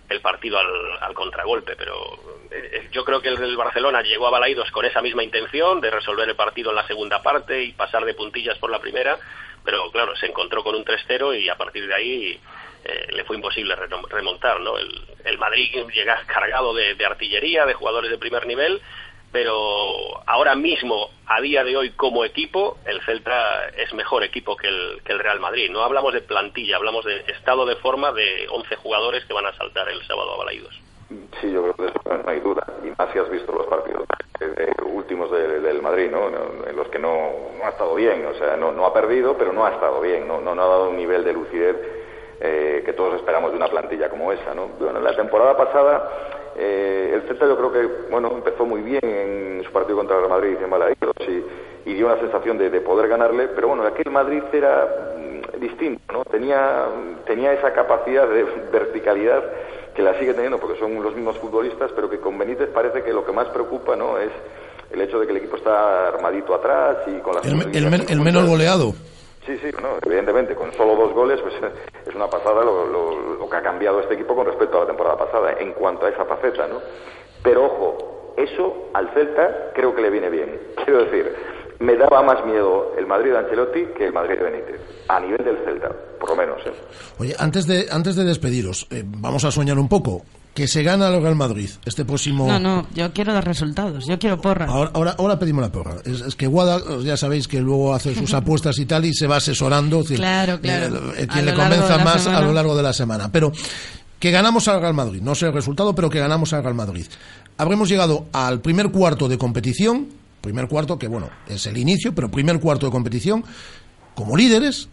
el partido al, al contragolpe, pero eh, eh, yo creo que el, el Barcelona llegó a Balaidos con esa misma intención de resolver el partido en la segunda parte y pasar de puntillas por la primera, pero claro, se encontró con un 3-0 y a partir de ahí eh, le fue imposible remontar, ¿no? El, el Madrid llega cargado de artillería, de jugadores de primer nivel, pero ahora mismo, a día de hoy como equipo, el Celta es mejor equipo que el, que el Real Madrid. No hablamos de plantilla, hablamos de estado de forma de 11 jugadores que van a saltar el sábado a Balaidos. Sí, yo creo que eso no hay duda. Y más si has visto los partidos eh, eh, últimos de- del Madrid, ¿no? En los que no, ha estado bien. O sea, no, no ha perdido, pero no ha estado bien. No, no, no ha dado un nivel de lucidez eh, que todos esperamos de una plantilla como esa, ¿no? Bueno, en la temporada pasada eh, el Celta yo creo que, bueno, empezó muy bien en su partido contra el Madrid en Balaídos y, y dio una sensación de, de poder ganarle, pero bueno, aquel Madrid era mm, distinto, ¿no? Tenía, tenía esa capacidad de verticalidad que la sigue teniendo porque son los mismos futbolistas, pero que con Benítez parece que lo que más preocupa, ¿no? Es el hecho de que el equipo está armadito atrás y con las El, el men- el menos goleado. Sí, sí, no, evidentemente, con solo dos goles, pues es una pasada lo, lo- que ha cambiado este equipo con respecto a la temporada pasada, en cuanto a esa faceta, ¿no? Pero ojo, eso al Celta creo que le viene bien. Quiero decir, me daba más miedo el Madrid de Ancelotti que el Madrid de Benítez, a nivel del Celta, por lo menos, ¿eh? Oye, antes de, antes de despediros, eh, vamos a soñar un poco. Que se gana el Real Madrid este próximo... No, no, yo quiero dar resultados, yo quiero porra. Ahora, ahora, ahora pedimos la porra. Es, es que Guada, ya sabéis que luego hace sus apuestas y tal y se va asesorando. es decir, Claro, claro. eh, quien le convenza más a lo largo de la semana. Pero que ganamos al Real Madrid. No sé el resultado, pero que ganamos al Real Madrid. Habremos llegado al primer cuarto de competición. Primer cuarto que, bueno, es el inicio, pero primer cuarto de competición como líderes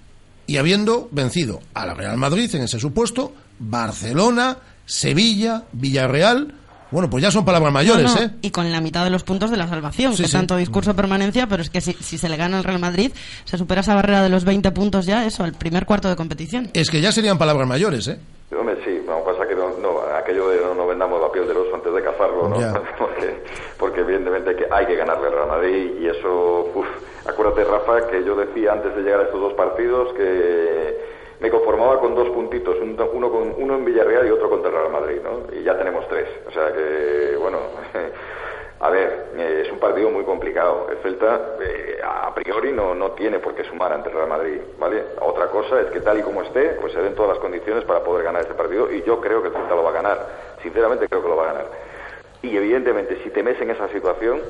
y habiendo vencido al Real Madrid en ese supuesto, Barcelona, Sevilla, Villarreal. Bueno, pues ya son palabras mayores, No, no, ¿eh? Y con la mitad de los puntos de la salvación, Sí, que sí. tanto discurso permanencia, pero es que si, si se le gana al Real Madrid, se supera esa barrera de los 20 puntos ya, eso, al primer cuarto de competición. Es que ya serían palabras mayores, ¿eh? Hombre, sí, no pasa que no, no, aquello de no, no vendamos la piel del oso antes de cazarlo, ¿no? Porque, porque evidentemente que hay que ganarle al Real Madrid y eso, uf, acuérdate Rafa que yo decía antes de llegar a estos dos partidos que me conformaba con dos puntitos, un- uno, con, uno en Villarreal y otro contra el Real Madrid, ¿no? Y ya tenemos tres, o sea que, bueno... A ver, eh, es un partido muy complicado. El Celta, eh, a priori, no, no tiene por qué sumar ante Real Madrid, ¿vale? Otra cosa es que tal y como esté, pues se den todas las condiciones para poder ganar este partido y yo creo que el Celta lo va a ganar. Sinceramente creo que lo va a ganar. Y evidentemente, si te metes en esa situación,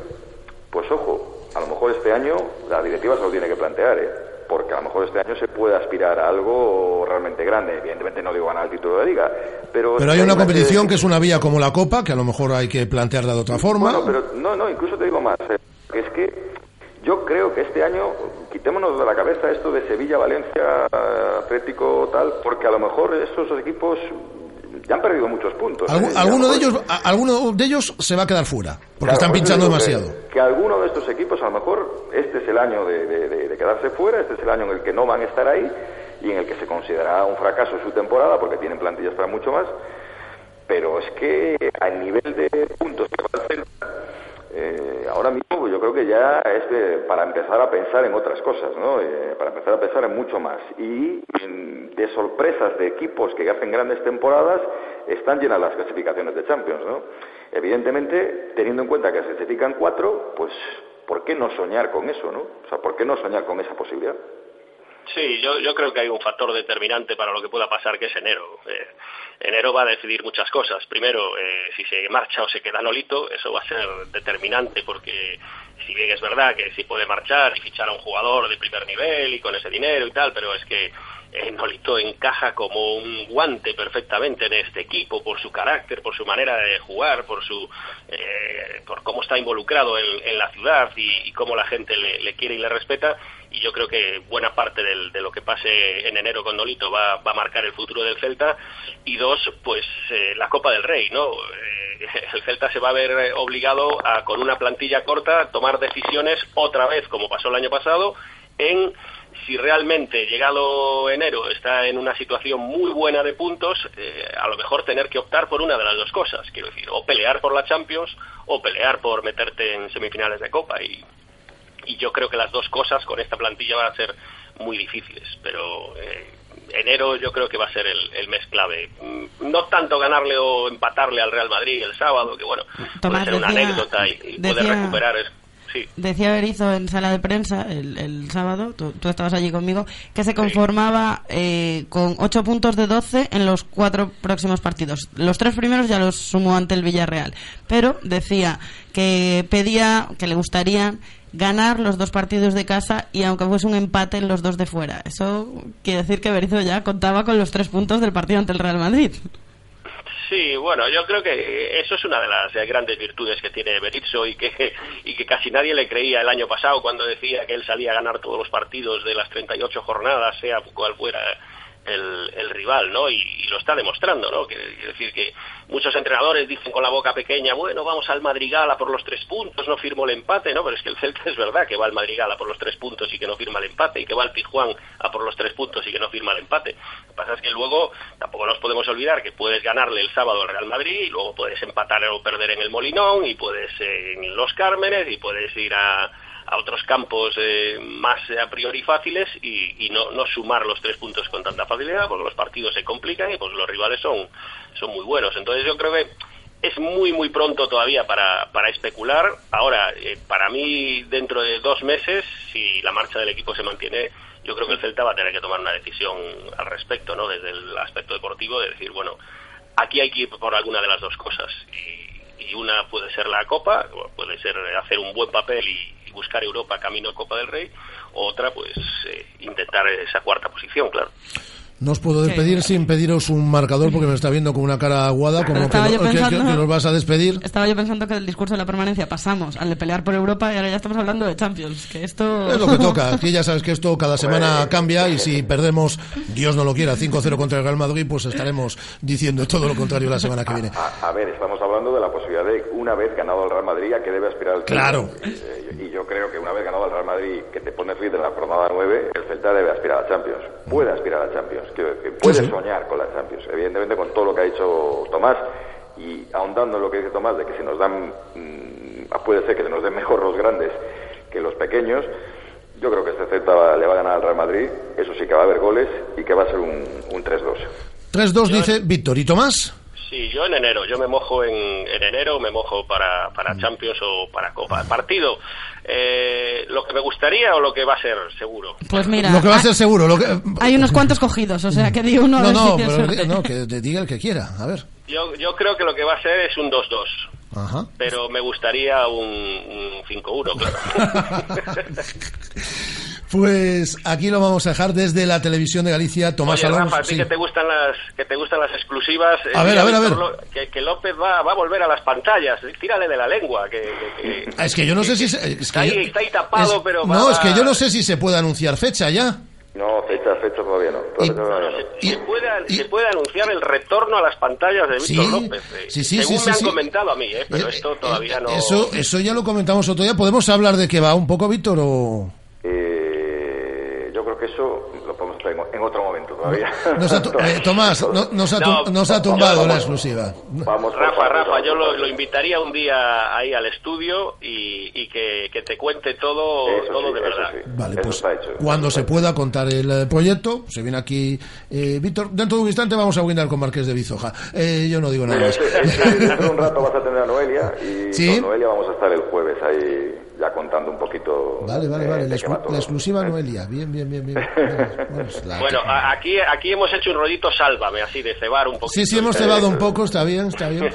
pues ojo, a lo mejor este año la directiva se lo tiene que plantear, ¿eh? Porque a lo mejor este año se puede aspirar a algo realmente grande. Evidentemente no digo ganar el título de liga, pero... Pero hay una competición que es una vía como la Copa, que a lo mejor hay que plantearla de otra forma. Bueno, pero no, no, incluso te digo más. eh, que es que yo creo que este año quitémonos de la cabeza esto de Sevilla, Valencia, Atlético, tal, porque a lo mejor esos equipos ya han perdido muchos puntos. Algu- ¿eh? Ya alguno, a de ellos, a- alguno de ellos se va a quedar fuera, porque Claro, están pinchando que- demasiado. Que, alguno de estos equipos, a lo mejor, este es el año de, de- de- de quedarse fuera, este es el año en el que no van a estar ahí y en el que se considerará un fracaso su temporada porque tienen plantillas para mucho más. Pero es que al nivel de puntos que va el Celta, eh, ahora mismo yo creo que ya es de- para empezar a pensar en otras cosas, ¿no? Eh, para empezar a pensar en mucho más. Y de sorpresas de equipos que hacen grandes temporadas, están llenas las clasificaciones de Champions, ¿no? Evidentemente, teniendo en cuenta que se clasifican cuatro, pues ¿por qué no soñar con eso, no? O sea, ¿por qué no soñar con esa posibilidad? Sí, yo, yo creo que hay un factor determinante para lo que pueda pasar, que es enero. Eh, enero va a decidir muchas cosas. Primero, eh, si se marcha o se queda Nolito, eso va a ser determinante, porque si bien es verdad que sí puede marchar y fichar a un jugador de primer nivel y con ese dinero y tal, pero es que eh, Nolito encaja como un guante perfectamente en este equipo por su carácter, por su manera de jugar, por su eh, por cómo está involucrado en, la ciudad y, cómo la gente le quiere y le respeta. Y yo creo que buena parte del- de lo que pase en enero con Nolito va, va a marcar el futuro del Celta. Y dos, pues eh, la Copa del Rey, ¿no? Eh, el Celta se va a ver eh, obligado a, con una plantilla corta, tomar decisiones otra vez, como pasó el año pasado, en si realmente llegado enero está en una situación muy buena de puntos, eh, a lo mejor tener que optar por una de las dos cosas, quiero decir, o pelear por la Champions o pelear por meterte en semifinales de Copa y, y yo creo que las dos cosas con esta plantilla van a ser muy difíciles, pero eh, enero yo creo que va a ser el, el mes clave. Mm, No tanto ganarle o empatarle al Real Madrid el sábado, que bueno, Tomás, puede ser una decía- anécdota y, y poder recuperar. es- sí. Decía Berizzo en sala de prensa el, el sábado, tú, tú estabas allí conmigo, que se conformaba eh, con 8 puntos de 12 en los cuatro próximos partidos. Los tres primeros ya los sumó ante el Villarreal. Pero decía que pedía, que le gustaría ganar los dos partidos de casa y aunque fuese un empate en los dos de fuera. Eso quiere decir que Berizzo ya contaba con los tres puntos del partido ante el Real Madrid. Sí, bueno, yo creo que eso es una de las eh, grandes virtudes que tiene Berizzo y que, y que casi nadie le creía el año pasado cuando decía que él salía a ganar todos los partidos de las 38 jornadas, sea cual fuera el, rival, ¿no? Y, lo está demostrando, ¿no? Quiero decir que muchos entrenadores dicen con la boca pequeña, bueno, vamos al Madrigal a por los tres puntos, no firmo el empate, ¿no? Pero es que el Celta es verdad que va al Madrigal a por los tres puntos y que no firma el empate, y que va al Pijuán a por los tres puntos y que no firma el empate. Lo que pasa es que luego tampoco nos podemos olvidar que puedes ganarle el sábado al Real Madrid y luego puedes empatar o perder en el Molinón y puedes en Los Cármenes y puedes ir a a otros campos eh, más a priori fáciles y, y no, no sumar los tres puntos con tanta facilidad porque los partidos se complican y pues los rivales son, son muy buenos. Entonces yo creo que es muy muy pronto todavía para, para especular. Ahora, eh, para mí dentro de dos meses, si la marcha del equipo se mantiene, yo creo que el Celta va a tener que tomar una decisión al respecto, ¿no? Desde el aspecto deportivo, de decir, bueno, aquí hay que ir por alguna de las dos cosas. Y, y una puede ser la Copa, puede ser hacer un buen papel y buscar Europa camino a Copa del Rey, otra, pues eh, intentar esa cuarta posición, claro. No os puedo despedir sin pediros un marcador porque me está viendo con una cara aguada como que, no- que- que- pensando- que nos vas a despedir. Estaba yo pensando que del discurso de la permanencia pasamos al de pelear por Europa y ahora ya estamos hablando de Champions, que esto... Es lo que toca. Aquí ya sabes que esto cada semana cambia y si perdemos, Dios no lo quiera, 5-0 contra el Real Madrid, pues estaremos diciendo todo lo contrario la semana que viene. A, a ver, estamos hablando de la posibilidad de, una vez ganado el Real Madrid, a que debe aspirar el. Claro. Eh, y yo creo que una vez ganado el Real Madrid, que te pone líder en la jornada 9, el Celta debe aspirar a Champions. Puede aspirar a Champions. Quiero decir, puede sí. soñar con la Champions. Evidentemente, con todo lo que ha dicho Tomás y ahondando en lo que dice Tomás de que si nos dan, mm, puede ser que se nos den mejor los grandes que los pequeños. Yo creo que este Celta va- le va a ganar al Real Madrid. Eso sí que va a haber goles y que va a ser un, un 3-2. 3-2 dice Víctor. ¿Y Tomás? Sí, yo en enero, yo me mojo en, en enero, me mojo para, para Champions o para Copa. Partido, eh, lo que me gustaría o lo que va a ser, seguro. Pues mira, Lo que va a ser seguro. Lo que... hay unos cuantos cogidos, o sea que di uno No, no, pero di- no, que te diga el que quiera. A ver. Yo, yo creo que lo que va a ser es un 2-2, Ajá. pero me gustaría un, un 5-1, claro. Pues aquí lo vamos a dejar desde la televisión de Galicia, Tomás Oye, Alonso. Rafa, a ti sí. que te gustan las que te gustan las exclusivas. eh, A ver, a ver, a ver. Que, que López va, va a volver a las pantallas. Tírale de la lengua. Que, que- que- Ah, Es que yo no sé si... se- Es está, que ahí, yo- está ahí tapado, es- pero No, va- es que yo no sé si se puede anunciar fecha ya. No, fecha, fecha todavía no. Todavía todavía no. se, puede, se puede anunciar el retorno a las pantallas de Víctor Sí, López. eh, sí, sí, según sí, me sí, han sí. comentado a mí, eh, pero esto todavía no. Eso, eso ya lo comentamos otro día. ¿Podemos hablar de qué va un poco, Víctor? O... Creo que eso lo podemos hacer en, en otro momento todavía. Nos ha tu- eh, Tomás, no- nos, ha, No, nos ha tumbado la exclusiva. Vamos Rafa, Rafa, yo lo, lo invitaría un día ahí al estudio y, y que, que te cuente todo, Eso todo sí, de eso verdad. sí. Vale, Eso pues hecho. cuando se pueda contar el eh, proyecto, se viene aquí eh, Víctor. Dentro de un instante vamos a brindar con Marqués de Bizoja. Eh, yo no digo nada más. dentro de un rato vas a tener a Noelia y Sí. con Noelia vamos a estar el jueves ahí ya contando un poquito. Vale, vale, vale. La, exclu- exclusiva Noelia. Bien, bien, bien, bien. Bueno, pues la- Bueno, a- aquí, aquí hemos hecho un rollito sálvame, así de cebar un poquito. Sí, sí, hemos cebado un poco. Está bien, está bien.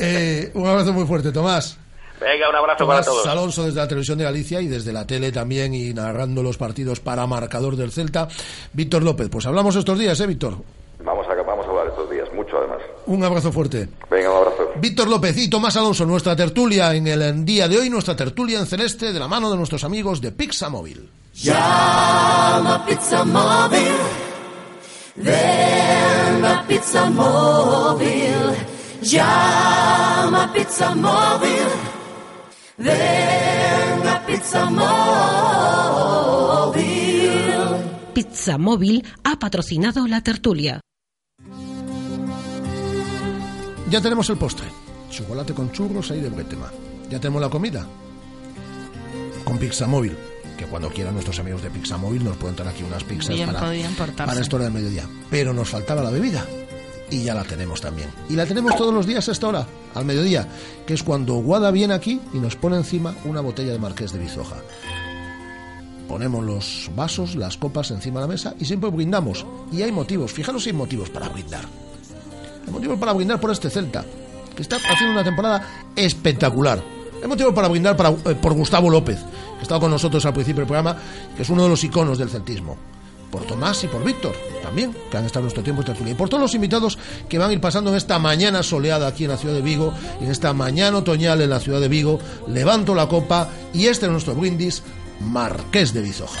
Eh, un abrazo muy fuerte, Tomás. Venga, un abrazo para Tomás todos. Alonso desde la televisión de Galicia y desde la tele también y narrando los partidos para marcador del Celta. Víctor López, pues hablamos estos días, ¿eh, Víctor? Vamos a, vamos a hablar estos días, mucho además. Un abrazo fuerte. Venga, un abrazo. Víctor López y Tomás Alonso, nuestra tertulia en el día de hoy, nuestra tertulia en celeste de la mano de nuestros amigos de Pixa Móvil. Llama Pizza Móvil. Ven a Pizza Móvil. Llama Pizza Móvil. Ven a Pizza Móvil. Pizza Móvil ha patrocinado la tertulia. Ya tenemos el postre. Chocolate con churros ahí de Betema. Ya tenemos la comida. Con Pizza Móvil. Que cuando quieran nuestros amigos de Pizza Móvil nos pueden traer aquí unas pizzas Bien para, para esta hora del mediodía. Pero nos faltaba la bebida. Y ya la tenemos también. Y la tenemos todos los días a esta hora, al mediodía, que es cuando Guada viene aquí y nos pone encima una botella de Marqués de Bizoja. Ponemos los vasos, las copas encima de la mesa y siempre brindamos. Y hay motivos, fijaros si hay motivos para brindar. Hay motivos para brindar por este Celta, que está haciendo una temporada espectacular. Hay motivos para brindar para- eh, por Gustavo López, que ha estado con nosotros al principio del programa, que es uno de los iconos del celtismo. Por Tomás y por Víctor, también, que han estado nuestro tiempo en tertulia. Y por todos los invitados que van a ir pasando en esta mañana soleada aquí en la ciudad de Vigo, en esta mañana otoñal en la ciudad de Vigo. Levanto la copa y este es nuestro brindis, Marqués de Bizoja.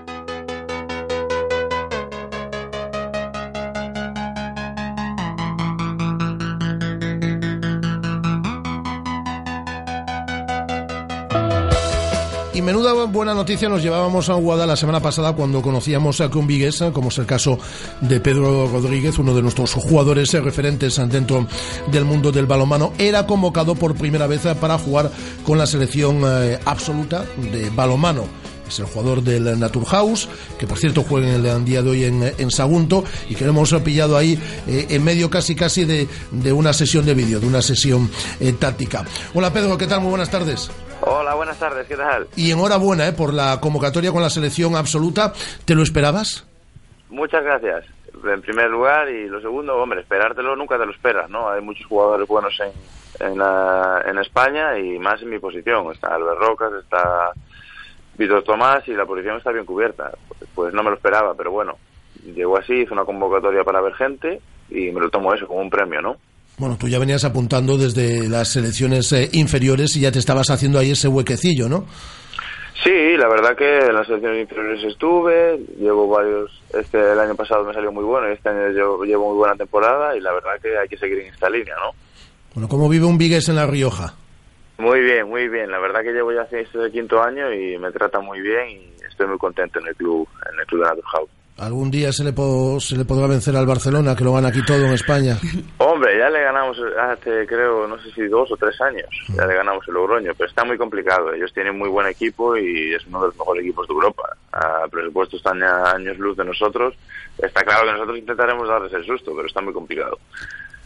Menuda buena noticia nos llevábamos a Guada la semana pasada cuando conocíamos a un vigués, como es el caso de Pedro Rodríguez, uno de nuestros jugadores referentes dentro del mundo del balonmano, era convocado por primera vez para jugar con la selección eh, absoluta de balonmano. Es el jugador del Naturhaus, que por cierto juega en el día de hoy en, Sagunto y que lo hemos pillado ahí eh, en medio casi casi de, de una sesión de vídeo, de una sesión eh, táctica. Hola Pedro, ¿qué tal? Muy buenas tardes. Hola, buenas tardes, ¿qué tal? Y enhorabuena eh, por la convocatoria con la selección absoluta. ¿Te lo esperabas? Muchas gracias. En primer lugar, y lo segundo, hombre, esperártelo nunca te lo esperas, ¿no? Hay muchos jugadores buenos en, en, la- en España y más en mi posición. Está Albert Rocas, está Víctor Tomás y la posición está bien cubierta. Pues no me lo esperaba, pero bueno, llegó así, hizo una convocatoria para ver gente y me lo tomo eso como un premio, ¿no? Bueno, tú ya venías apuntando desde las selecciones eh, inferiores y ya te estabas haciendo ahí ese huequecillo, ¿no? Sí, la verdad que en las selecciones inferiores estuve, llevo varios, este el año pasado me salió muy bueno y este año llevo, llevo muy buena temporada y la verdad que hay que seguir en esta línea, ¿no? Bueno, ¿cómo vive un Vigues en La Rioja? Muy bien, muy bien, la verdad que llevo ya este quinto año y me trata muy bien y estoy muy contento en el club, en el club de Naturhaus. ¿Algún día se le, po- se le podrá vencer al Barcelona, que lo gana aquí todo en España? Hombre, ya le ganamos hace, creo, no sé si dos o tres años, ya le ganamos el Logroño, pero está muy complicado. Ellos tienen muy buen equipo y es uno de los mejores equipos de Europa. A presupuesto están a años luz de nosotros. Está claro que nosotros intentaremos darles el susto, pero está muy complicado.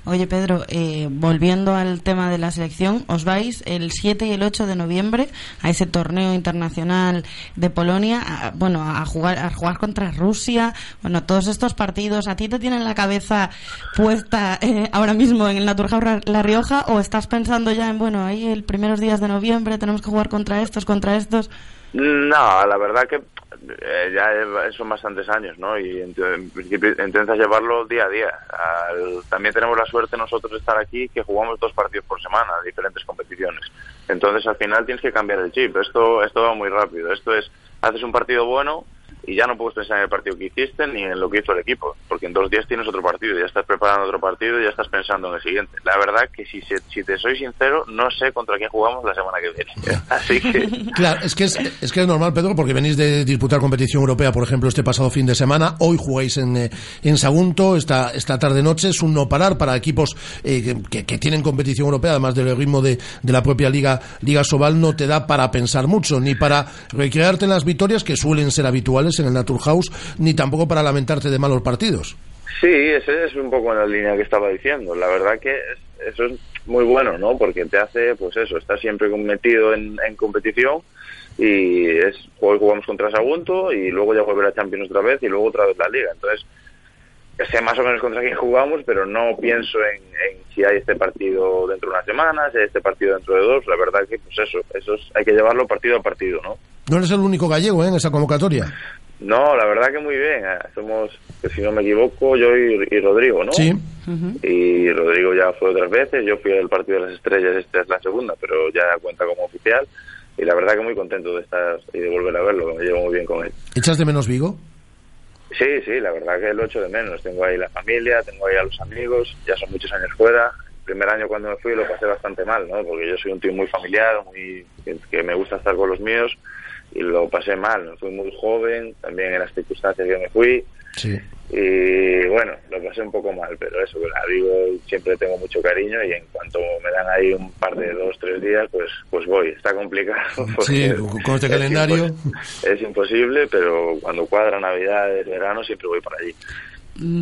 Oye, Pedro, eh, volviendo al tema de la selección, os vais el 7 y el 8 de noviembre a ese torneo internacional de Polonia, a- bueno, a jugar, a jugar contra Rusia, bueno, todos estos partidos, ¿a ti te tienen la cabeza puesta eh, ahora mismo en el Naturhaus Ra- La Rioja o estás pensando ya en, bueno, ahí el primeros días de noviembre tenemos que jugar contra estos, contra estos? No, la verdad que eh, ya son bastantes años, ¿no? Y en principio intentas llevarlo día a día. Al- también tenemos la suerte nosotros de estar aquí que jugamos dos partidos por semana, diferentes competiciones. Entonces al final tienes que cambiar el chip. Esto, esto va muy rápido. Esto es, haces un partido bueno y ya no puedes pensar en el partido que hiciste ni en lo que hizo el equipo, porque en dos días tienes otro partido, ya estás preparando otro partido y ya estás pensando en el siguiente. La verdad que si, se- si te soy sincero, no sé contra quién jugamos la semana que viene. Así que Claro, es que es, es que es normal, Pedro, porque venís de disputar competición europea, por ejemplo, este pasado fin de semana. Hoy jugáis en, eh, en Sagunto, esta, esta tarde-noche. Es un no parar para equipos eh, que, que- que tienen competición europea, además del ritmo de, de la propia Liga, Liga Sobal, no te da para pensar mucho, ni para recrearte en las victorias que suelen ser habituales en el Naturhaus, ni tampoco para lamentarte de malos partidos. Sí, ese es un poco en la línea que estaba diciendo. La verdad que es- eso es muy bueno, ¿no? Porque te hace, pues eso, estás siempre metido en, en competición y es hoy jugamos contra Sagunto y luego ya vuelve la Champions otra vez y luego otra vez la Liga. Entonces, sé más o menos contra quién jugamos, pero no pienso en, en si hay este partido dentro de una semana, si hay este partido dentro de dos. La verdad que, pues eso, eso es- hay que llevarlo partido a partido, ¿no? No eres el único gallego ¿eh? en esa convocatoria. No, la verdad que muy bien. eh, Somos, que si no me equivoco, yo y, y Rodrigo, ¿no? Sí. Y Rodrigo ya fue otras veces. Yo fui al partido de las estrellas, esta es la segunda, pero ya cuenta como oficial. Y la verdad que muy contento de estar y de volver a verlo, que me llevo muy bien con él. ¿Echas de menos Vigo? Sí, sí, la verdad que lo echo de menos. Tengo ahí la familia, tengo ahí a los amigos, ya son muchos años fuera. El primer año cuando me fui lo pasé bastante mal, ¿no? Porque yo soy un tío muy familiar, muy que me gusta estar con los míos y lo pasé mal. Fui muy joven, también en las circunstancias que me fui Sí. y bueno, lo pasé un poco mal, pero eso, que la Vigo siempre tengo mucho cariño y en cuanto me dan ahí un par de dos, tres días, pues pues voy. Está complicado. Sí, con este es calendario. impos- Es imposible, pero cuando cuadra Navidad, verano, siempre voy para allí.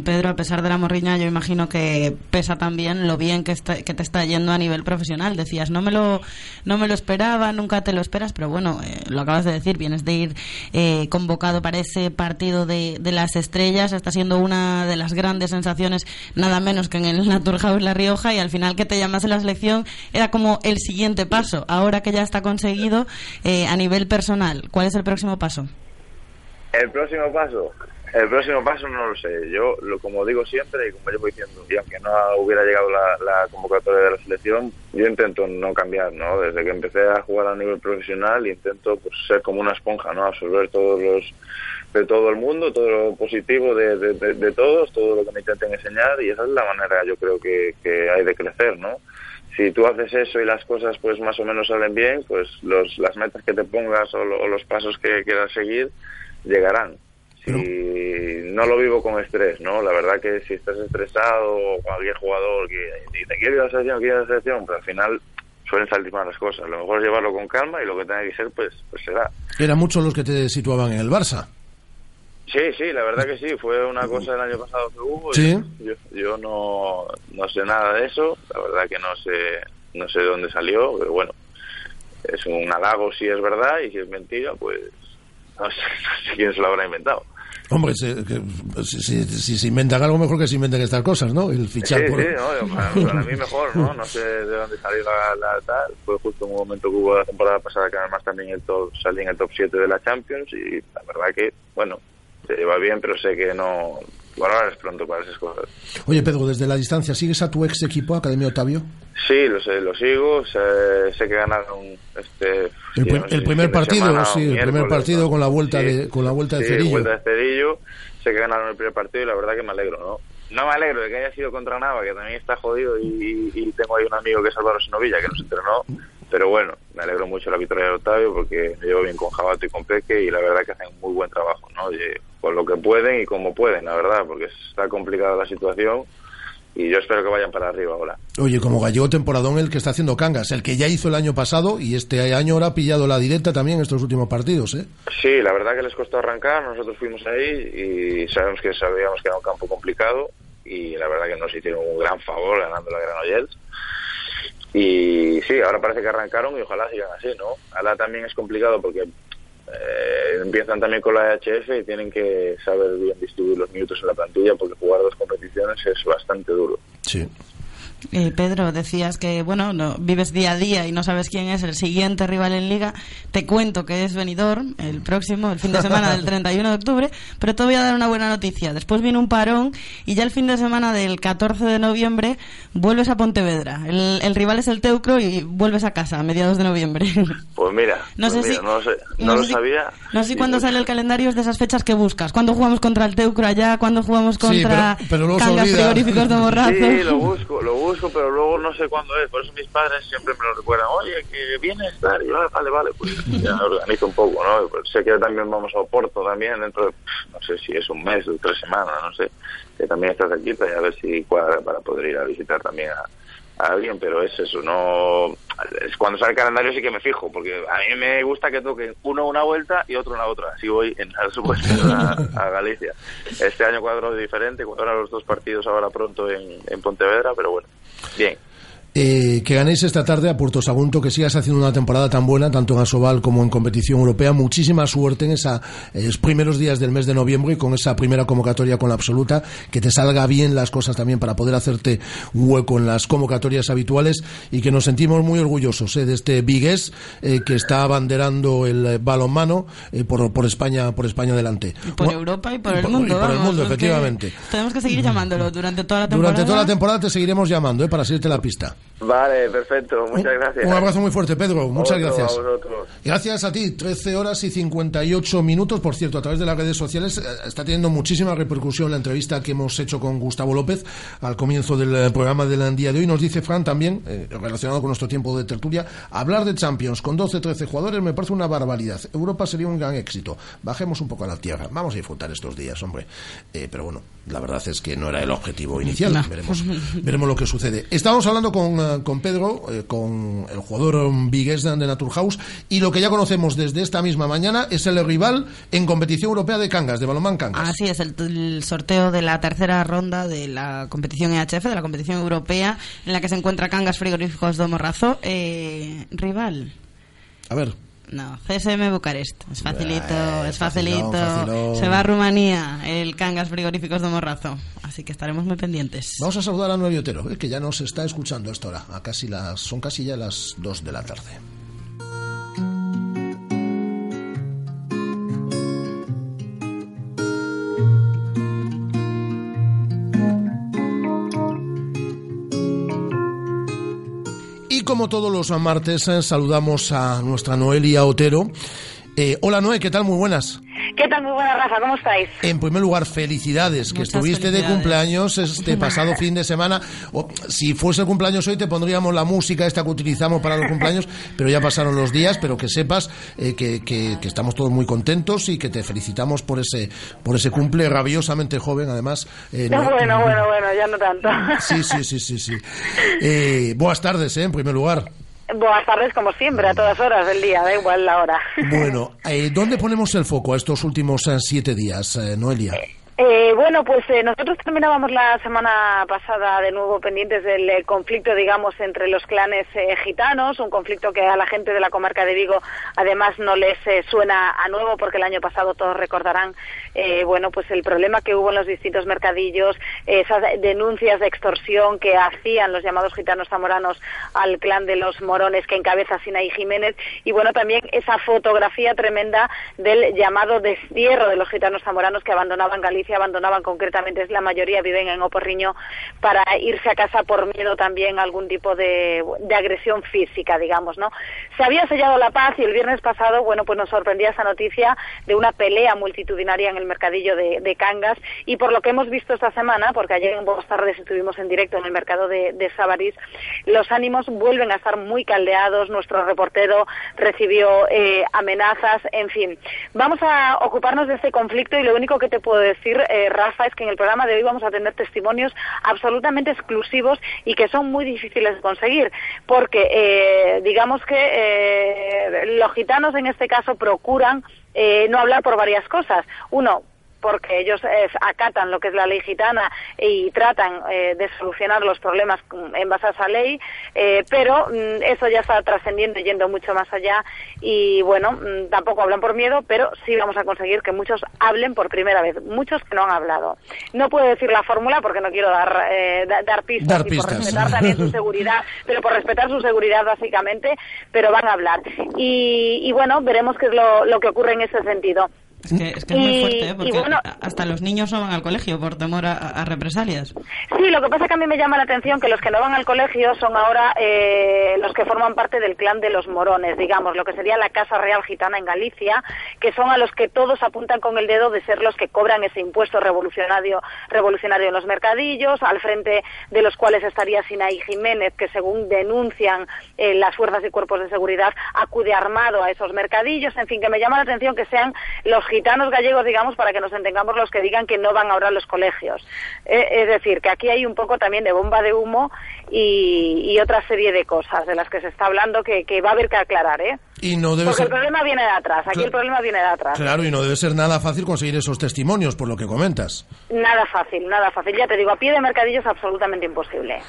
Pedro, a pesar de la morriña, yo imagino que pesa también lo bien que, está- que te está yendo a nivel profesional. Decías, no me lo, no me lo esperaba, nunca te lo esperas, pero bueno, eh, lo acabas de decir, vienes de ir eh, convocado para ese partido de, de las estrellas, está siendo una de las grandes sensaciones, nada menos que en el Naturhaus La Rioja, y al final que te llamas en la selección era como el siguiente paso. Ahora que ya está conseguido, eh, a nivel personal, ¿cuál es el próximo paso? El próximo paso, el próximo paso no lo sé. Yo, lo, como digo siempre y como llevo diciendo, y aunque no hubiera llegado la, la convocatoria de la selección, yo intento no cambiar, ¿no? Desde que empecé a jugar a nivel profesional, intento pues, ser como una esponja, ¿no? Absorber todos los de todo el mundo, todo lo positivo de, de, de- de todos, todo lo que me intenten enseñar y esa es la manera yo creo que, que hay de crecer, ¿no? Si tú haces eso y las cosas pues más o menos salen bien, pues los, las metas que te pongas o, lo- o los pasos que quieras seguir llegarán. Si no lo vivo con estrés, ¿no? La verdad que si estás estresado o cualquier jugador que te quiere ir a la selección, quiere ir a la selección, pero al final suelen salir mal las cosas. Lo mejor es llevarlo con calma y lo que tenga que ser, pues, pues será. Eran muchos los que te situaban en el Barça. Sí, sí, la verdad que sí. Fue una cosa el año pasado que hubo. Sí. Yo, yo no, no sé nada de eso. La verdad que no sé, no sé de dónde salió, pero bueno, es un halago si es verdad y si es mentira, pues no sé, no sé quién se lo habrá inventado. Hombre, se- que- si, si- si se inventan algo mejor que se inventen estas cosas, ¿no? El Sí, fichar por... sí, no, para, para mí mejor, ¿no? No sé de dónde salió la, la tal. Fue justo en un momento que hubo la temporada pasada que además también el top, salí en el top 7 de la Champions y la verdad que, bueno, se lleva bien, pero sé que no... Bueno, ahora es pronto para esas cosas. Oye, Pedro, desde la distancia, ¿sigues a tu ex equipo, Academia Otavio? Sí, lo sé, lo sigo. Sé, sé que ganaron este. El, no sé primer partido, semana sí, el primer partido ¿no? con la vuelta Sí, de con la vuelta de sí, Cerillo. vuelta de Cerillo. Sé que ganaron el primer partido y la verdad que me alegro, ¿no? No me alegro de que haya sido contra Nava, que también está jodido, y, y tengo ahí un amigo que es Álvaro Sinovilla, que nos entrenó. Pero bueno, me alegro mucho de la victoria de Octavio porque me llevo bien con Jabato y con Peque y la verdad que hacen muy buen trabajo, ¿no? Y con lo que pueden y como pueden, la verdad, porque está complicada la situación y yo espero que vayan para arriba ahora. Oye, como gallego temporadón el que está haciendo Cangas, el que ya hizo el año pasado y este año ahora ha pillado la directa también en estos últimos partidos, ¿eh? Sí, la verdad que les costó arrancar, nosotros fuimos ahí y sabemos que sabíamos que era un campo complicado y la verdad que nos hicieron un gran favor ganando la Granollers. Y sí, ahora parece que arrancaron y ojalá sigan así, ¿no? Ahora también es complicado porque eh, empiezan también con la EHF y tienen que saber bien distribuir los minutos en la plantilla porque jugar dos competiciones es bastante duro. Sí. Eh, Pedro, decías que bueno, no, vives día a día y no sabes quién es el siguiente rival en liga. Te cuento que es Benidorm, el próximo, el fin de semana del 31 de octubre, pero te voy a dar una buena noticia. Después viene un parón y ya el fin de semana del 14 de noviembre vuelves a Pontevedra. El, el rival es el Teucro y vuelves a casa a mediados de noviembre. Pues mira, No pues sé mira, si- no, lo sé- no no lo si- sabía. No sé si Y cuando mucho- sale el calendario es de esas fechas que buscas. ¿Cuándo jugamos contra el Teucro allá? ¿Cuándo jugamos Sí, contra pero- pero luego se Cangas frigoríficos de Morrazo? Sí, lo busco, lo busco, pero luego no sé cuándo es. Por eso mis padres siempre me lo recuerdan. Oye, que viene a estar. Y yo, "Ah, vale, vale, pues ya organizo un poco, ¿no? Pues sé que también vamos a Oporto también dentro de, no sé si es un mes o tres semanas, no sé. Que también está cerquita y a ver si cuadra para poder ir a visitar también a, a alguien, pero es eso, no... Es cuando sale el calendario sí que me fijo, porque a mí me gusta que toquen uno una vuelta y otro una otra. Así voy en al supuesto a, Galicia. Este año cuadro diferente, cuadran los dos partidos ahora pronto en Pontevedra, pero bueno, bien. Eh, que ganéis esta tarde a Puerto Sagunto, que sigas haciendo una temporada tan buena, tanto en Asobal como en competición europea. Muchísima suerte en esos primeros días del mes de noviembre y con esa primera convocatoria con la absoluta. Que te salga bien las cosas también para poder hacerte hueco en las convocatorias habituales y que nos sentimos muy orgullosos eh, de este Vigués eh, que está abanderando el eh, balonmano eh, por, por España por España adelante. Por Bueno, Europa y por el mundo. y por el mundo, efectivamente. Tenemos que seguir llamándolo durante toda la temporada. Durante toda la temporada te seguiremos llamando eh, para seguirte la pista. Vale, perfecto, muchas gracias. Un abrazo muy fuerte, Pedro. Muchas Otro, gracias. a. Gracias a ti. 13 horas y 58 minutos. Por cierto, a través de las redes sociales eh, está teniendo muchísima repercusión la entrevista que hemos hecho con Gustavo López al comienzo del eh, programa del día de hoy. Nos dice Fran también, eh, relacionado con nuestro tiempo de tertulia, hablar de Champions con 12, 13 jugadores me parece una barbaridad. Europa sería un gran éxito. Bajemos un poco a la tierra. Vamos a disfrutar estos días, hombre. Eh, pero bueno, la verdad es que no era el objetivo inicial. No. Veremos, veremos lo que sucede. Estábamos hablando con, eh, con Pedro, eh, con el jugador vigués de Naturhaus, y lo que ya conocemos desde esta misma mañana es el rival en competición europea de Cangas, de balonmán Cangas. Así es, el, el sorteo de la tercera ronda de la competición EHF, de la competición europea, en la que se encuentra Cangas Frigoríficos de Morrazo. Eh, rival. A ver. No, CSM Bucarest. Es facilito, Eh, es facilón, facilito. facilón. Se va a Rumanía, el Cangas Frigoríficos de Morrazo. Así que estaremos muy pendientes. Vamos a saludar a Nuevo Otero, eh, que ya nos está escuchando a esta hora. A casi las, son casi ya las 2 de la tarde. Y como todos los martes, eh, saludamos a nuestra Noelia Otero. Eh, hola Noé, ¿qué tal? Muy buenas. ¿Qué tal? Muy buena, Rafa. ¿Cómo estáis? En primer lugar, felicidades, que Muchas estuviste de cumpleaños este pasado fin de semana. O, si fuese el cumpleaños hoy, te pondríamos la música esta que utilizamos para los cumpleaños, pero ya pasaron los días, pero que sepas eh, que, que- que estamos todos muy contentos y que te felicitamos por ese, por ese cumple rabiosamente joven, además. eh, No, no- bueno, bueno, bueno, ya no tanto. Sí, sí, sí, sí, sí. Eh, buenas tardes, eh, en primer lugar. Buenas tardes, como siempre, a todas horas del día, da igual la hora. Bueno, eh, ¿dónde ponemos el foco a estos últimos eh, siete días, eh, Noelia? Eh, bueno, pues eh, nosotros terminábamos la semana pasada de nuevo pendientes del eh, conflicto, digamos, entre los clanes eh, gitanos, un conflicto que a la gente de la comarca de Vigo además no les eh, suena a nuevo porque el año pasado todos recordarán, eh, bueno, pues el problema que hubo en los distintos mercadillos, eh, esas denuncias de extorsión que hacían los llamados gitanos zamoranos al clan de los morones que encabeza Sinaí Jiménez y bueno, también esa fotografía tremenda del llamado destierro de los gitanos zamoranos que abandonaban Galicia Galicia abandonaban concretamente, la mayoría viven en Oporriño, para irse a casa por miedo también a algún tipo de, agresión física, digamos, ¿no? Se había sellado la paz y el viernes pasado, bueno, pues nos sorprendía esa noticia de una pelea multitudinaria en el mercadillo de, Cangas y por lo que hemos visto esta semana, porque ayer en buenas tardes estuvimos en directo en el mercado de, de Sabarís, los ánimos vuelven a estar muy caldeados, nuestro reportero recibió eh, amenazas, en fin. Vamos a ocuparnos de este conflicto y lo único que te puedo decir, eh, Rafa, es que en el programa de hoy vamos a tener testimonios absolutamente exclusivos y que son muy difíciles de conseguir, porque eh, digamos que eh, los gitanos en este caso procuran eh, no hablar por varias cosas. Uno, porque ellos eh, acatan lo que es la ley gitana y tratan eh, de solucionar los problemas mm, en base a esa ley, eh, pero mm, eso ya está trascendiendo y yendo mucho más allá y bueno, mm, tampoco hablan por miedo, pero sí vamos a conseguir que muchos hablen por primera vez, muchos que no han hablado. No puedo decir la fórmula porque no quiero dar, eh, da- dar pistas Dar y por pistas. respetar también su seguridad, pero por respetar su seguridad básicamente, pero van a hablar. Y, y bueno, veremos qué es lo, lo que ocurre en ese sentido. Es que es, que es muy Y- fuerte, ¿eh? y porque bueno- hasta los niños no van al colegio por temor a, a represalias. Sí, lo que pasa es que a mí me llama la atención que los que no van al colegio son ahora eh, los que forman parte del clan de los morones, digamos, lo que sería la Casa Real Gitana en Galicia, que son a los que todos apuntan con el dedo de ser los que cobran ese impuesto revolucionario, revolucionario en los mercadillos, al frente de los cuales estaría Sinaí Jiménez, que según denuncian eh, las fuerzas y cuerpos de seguridad, acude armado a esos mercadillos, en fin, que me llama la atención que sean los gitanos gallegos, digamos, para que nos entendamos los que digan que no van ahora a los colegios. Eh, es decir, que aquí hay un poco también de bomba de humo y, otra serie de cosas de las que se está hablando que, que va a haber que aclarar, ¿eh? Y no debe Porque ser... el problema viene de atrás, aquí Cla- el problema viene de atrás. Claro, y no debe ser nada fácil conseguir esos testimonios, por lo que comentas. Nada fácil, nada fácil. Ya te digo, a pie de mercadillo es absolutamente imposible.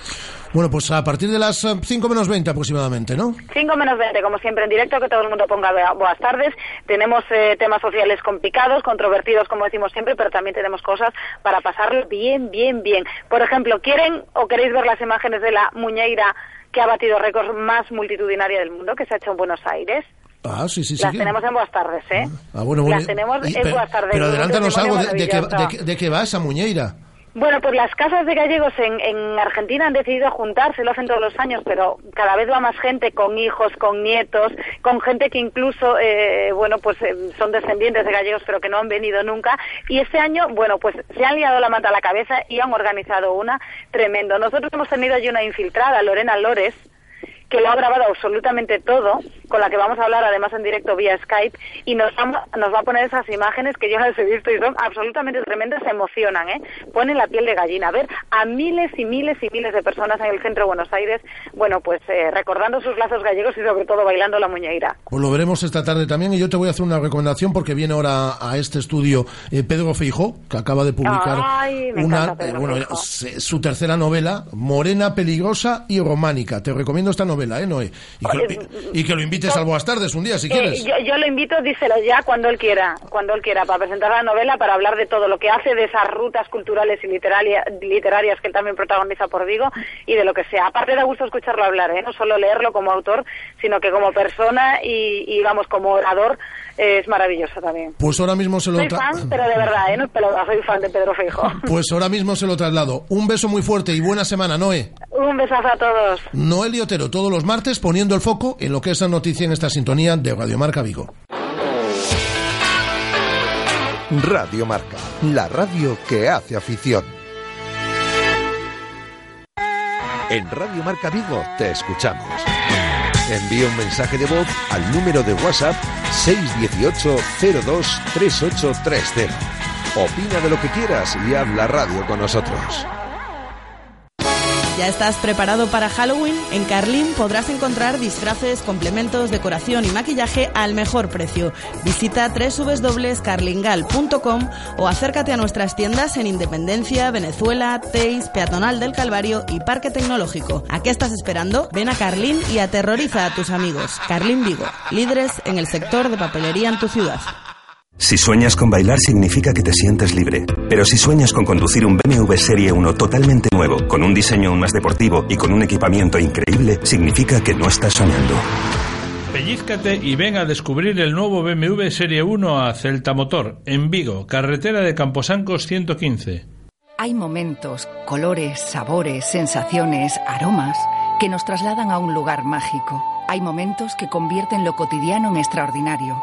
Bueno, pues a partir de las 5 menos 20 aproximadamente, ¿no? 5 menos 20, como siempre en directo, que todo el mundo ponga buenas tardes. Tenemos eh, temas sociales complicados, controvertidos, como decimos siempre, pero también tenemos cosas para pasarlo bien, bien, bien. Por ejemplo, ¿quieren o queréis ver las imágenes de la muñeira que ha batido récords más multitudinaria del mundo, que se ha hecho en Buenos Aires? Ah, sí, sí, sí. Las que- tenemos en buenas tardes, ¿eh? Ah, bueno, bueno. Las tenemos Y- en pero, buenas tardes. pero adelántanos algo de, de, qué, maravilloso. de de qué va esa muñeira. Bueno, pues las casas de gallegos en, en Argentina han decidido juntarse, lo hacen todos los años, pero cada vez va más gente con hijos, con nietos, con gente que incluso, eh, bueno, pues eh, son descendientes de gallegos, pero que no han venido nunca. Y este año, bueno, pues se han liado la manta a la cabeza y han organizado una tremendo. Nosotros hemos tenido allí una infiltrada, Lorena Lores, que lo ha grabado absolutamente todo, con la que vamos a hablar además en directo vía Skype, y nos, va- nos va a poner esas imágenes que yo las he visto y son absolutamente tremendas, se emocionan, ¿eh? Ponen la piel de gallina. Ver a miles y miles y miles de personas en el centro de Buenos Aires, bueno, pues eh, recordando sus lazos gallegos y sobre todo bailando la muñeira. Pues lo veremos esta tarde también y yo te voy a hacer una recomendación porque viene ahora a este estudio eh, Pedro Feijó, que acaba de publicar Ay, una, encanta eh, bueno, su tercera novela, Morena, Peligrosa y Románica. Te recomiendo esta novela, ¿eh, Noé? Y que, y- lo invites al Buenas Tardes un día, si Eh, quieres. yo, yo lo invito, díselo ya cuando él quiera, cuando él quiera, para presentar la novela, para hablar de todo lo que hace, de esas rutas culturales y literaria- literarias que él también protagoniza por Vigo y de lo que sea. Aparte da gusto escucharlo hablar, ¿eh? no solo leerlo como autor, sino que como persona y, y vamos, como orador, eh, es maravilloso también. Pues ahora mismo se lo Soy fan, pero de verdad, ¿eh? no soy fan de Pedro Feijo. Pues ahora mismo se lo traslado. Un beso muy fuerte y buena semana, Noé. Un besazo a todos. Noel y Otero todos los martes poniendo el foco en lo que es la noticia en esta sintonía de Radio Marca Vigo. Radio Marca, la radio que hace afición. En Radio Marca Vigo te escuchamos. Envía un mensaje de voz al número de WhatsApp 618 02 3830. Opina de lo que quieras y habla radio con nosotros. ¿Ya estás preparado para Halloween? En Carlín podrás encontrar disfraces, complementos, decoración y maquillaje al mejor precio. Visita www.carlingal.com o acércate a nuestras tiendas en Independencia, Venezuela, Teis, Peatonal del Calvario y Parque Tecnológico. ¿A qué estás esperando? Ven a Carlín y aterroriza a tus amigos. Carlín Vigo, líderes en el sector de papelería en tu ciudad. Si sueñas con bailar significa que te sientes libre. Pero si sueñas con conducir un BMW Serie 1 totalmente nuevo, con un diseño aún más deportivo y con un equipamiento increíble, significa que no estás soñando. Pellízcate y ven a descubrir el nuevo BMW Serie 1 a Celta Motor, en Vigo, carretera de Camposancos 115. Hay momentos, colores, sabores, sensaciones, aromas que nos trasladan a un lugar mágico. Hay momentos que convierten lo cotidiano en extraordinario,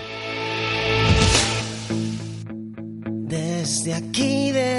Aquí,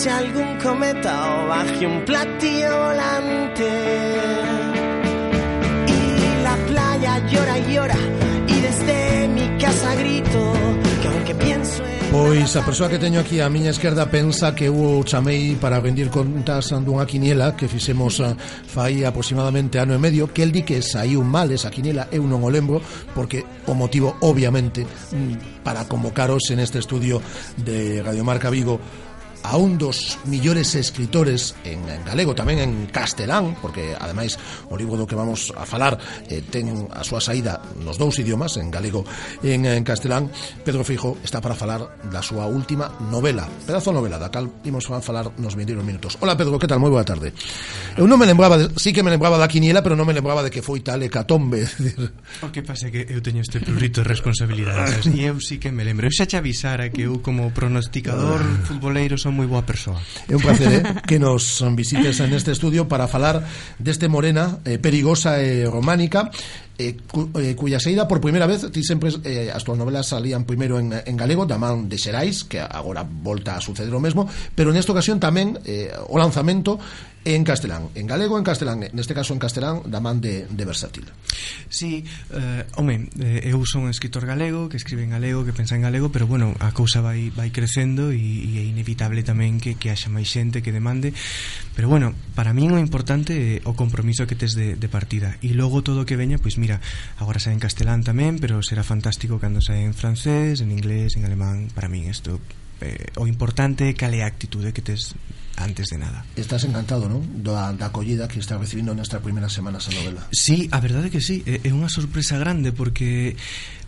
pase algún cometa o baje un platillo volante. Y la playa llora y llora y desde mi casa grito que aunque pienso en... Pois a persoa que teño aquí á miña esquerda pensa que eu chamei para vendir contas dunha quiniela que fixemos eh, fai aproximadamente ano e medio que el di que saiu mal esa quiniela eu non o lembro porque o motivo obviamente mm, para convocaros en este estudio de Radio Marca Vigo a un dos millores escritores en, en galego, tamén en castelán, porque ademais o libro do que vamos a falar eh, ten a súa saída nos dous idiomas, en galego e en, en castelán. Pedro Fijo está para falar da súa última novela, pedazo novela, da cal imos a falar nos 21 minutos. Hola Pedro, que tal? Moi boa tarde. Eu non me lembraba, de, sí que me lembraba da quiniela, pero non me lembraba de que foi tal hecatombe. O que pasa que eu teño este prurito de responsabilidades e eu sí que me lembro. Eu xa te avisara que eu como pronosticador ah. futboleiro son son moi boa persoa. É un placer, eh, que nos visites en este estudio para falar deste Morena eh, perigosa e románica eh, cu, eh, cuya saída por primeira vez ti sempre eh, as túas novelas salían primeiro en, en galego da man de Xerais que agora volta a suceder o mesmo pero nesta ocasión tamén eh, o lanzamento en castelán, en galego en castelán, neste caso en castelán da man de, de versátil. Sí, eh, home, eh, eu son un escritor galego que escribe en galego, que pensa en galego, pero bueno, a cousa vai vai crecendo e, e é inevitable tamén que que haxa máis xente que demande, pero bueno, para min o importante é o compromiso que tes de, de partida. E logo todo o que veña, pois mira, agora sai en castelán tamén, pero será fantástico cando sai en francés, en inglés, en alemán, para min isto eh, o importante é cal é a actitude que tes antes de nada. Estás encantado, non? Da, da acollida que estás recibindo nesta primeira semana esa novela. Sí, a verdade que sí, é, é unha sorpresa grande porque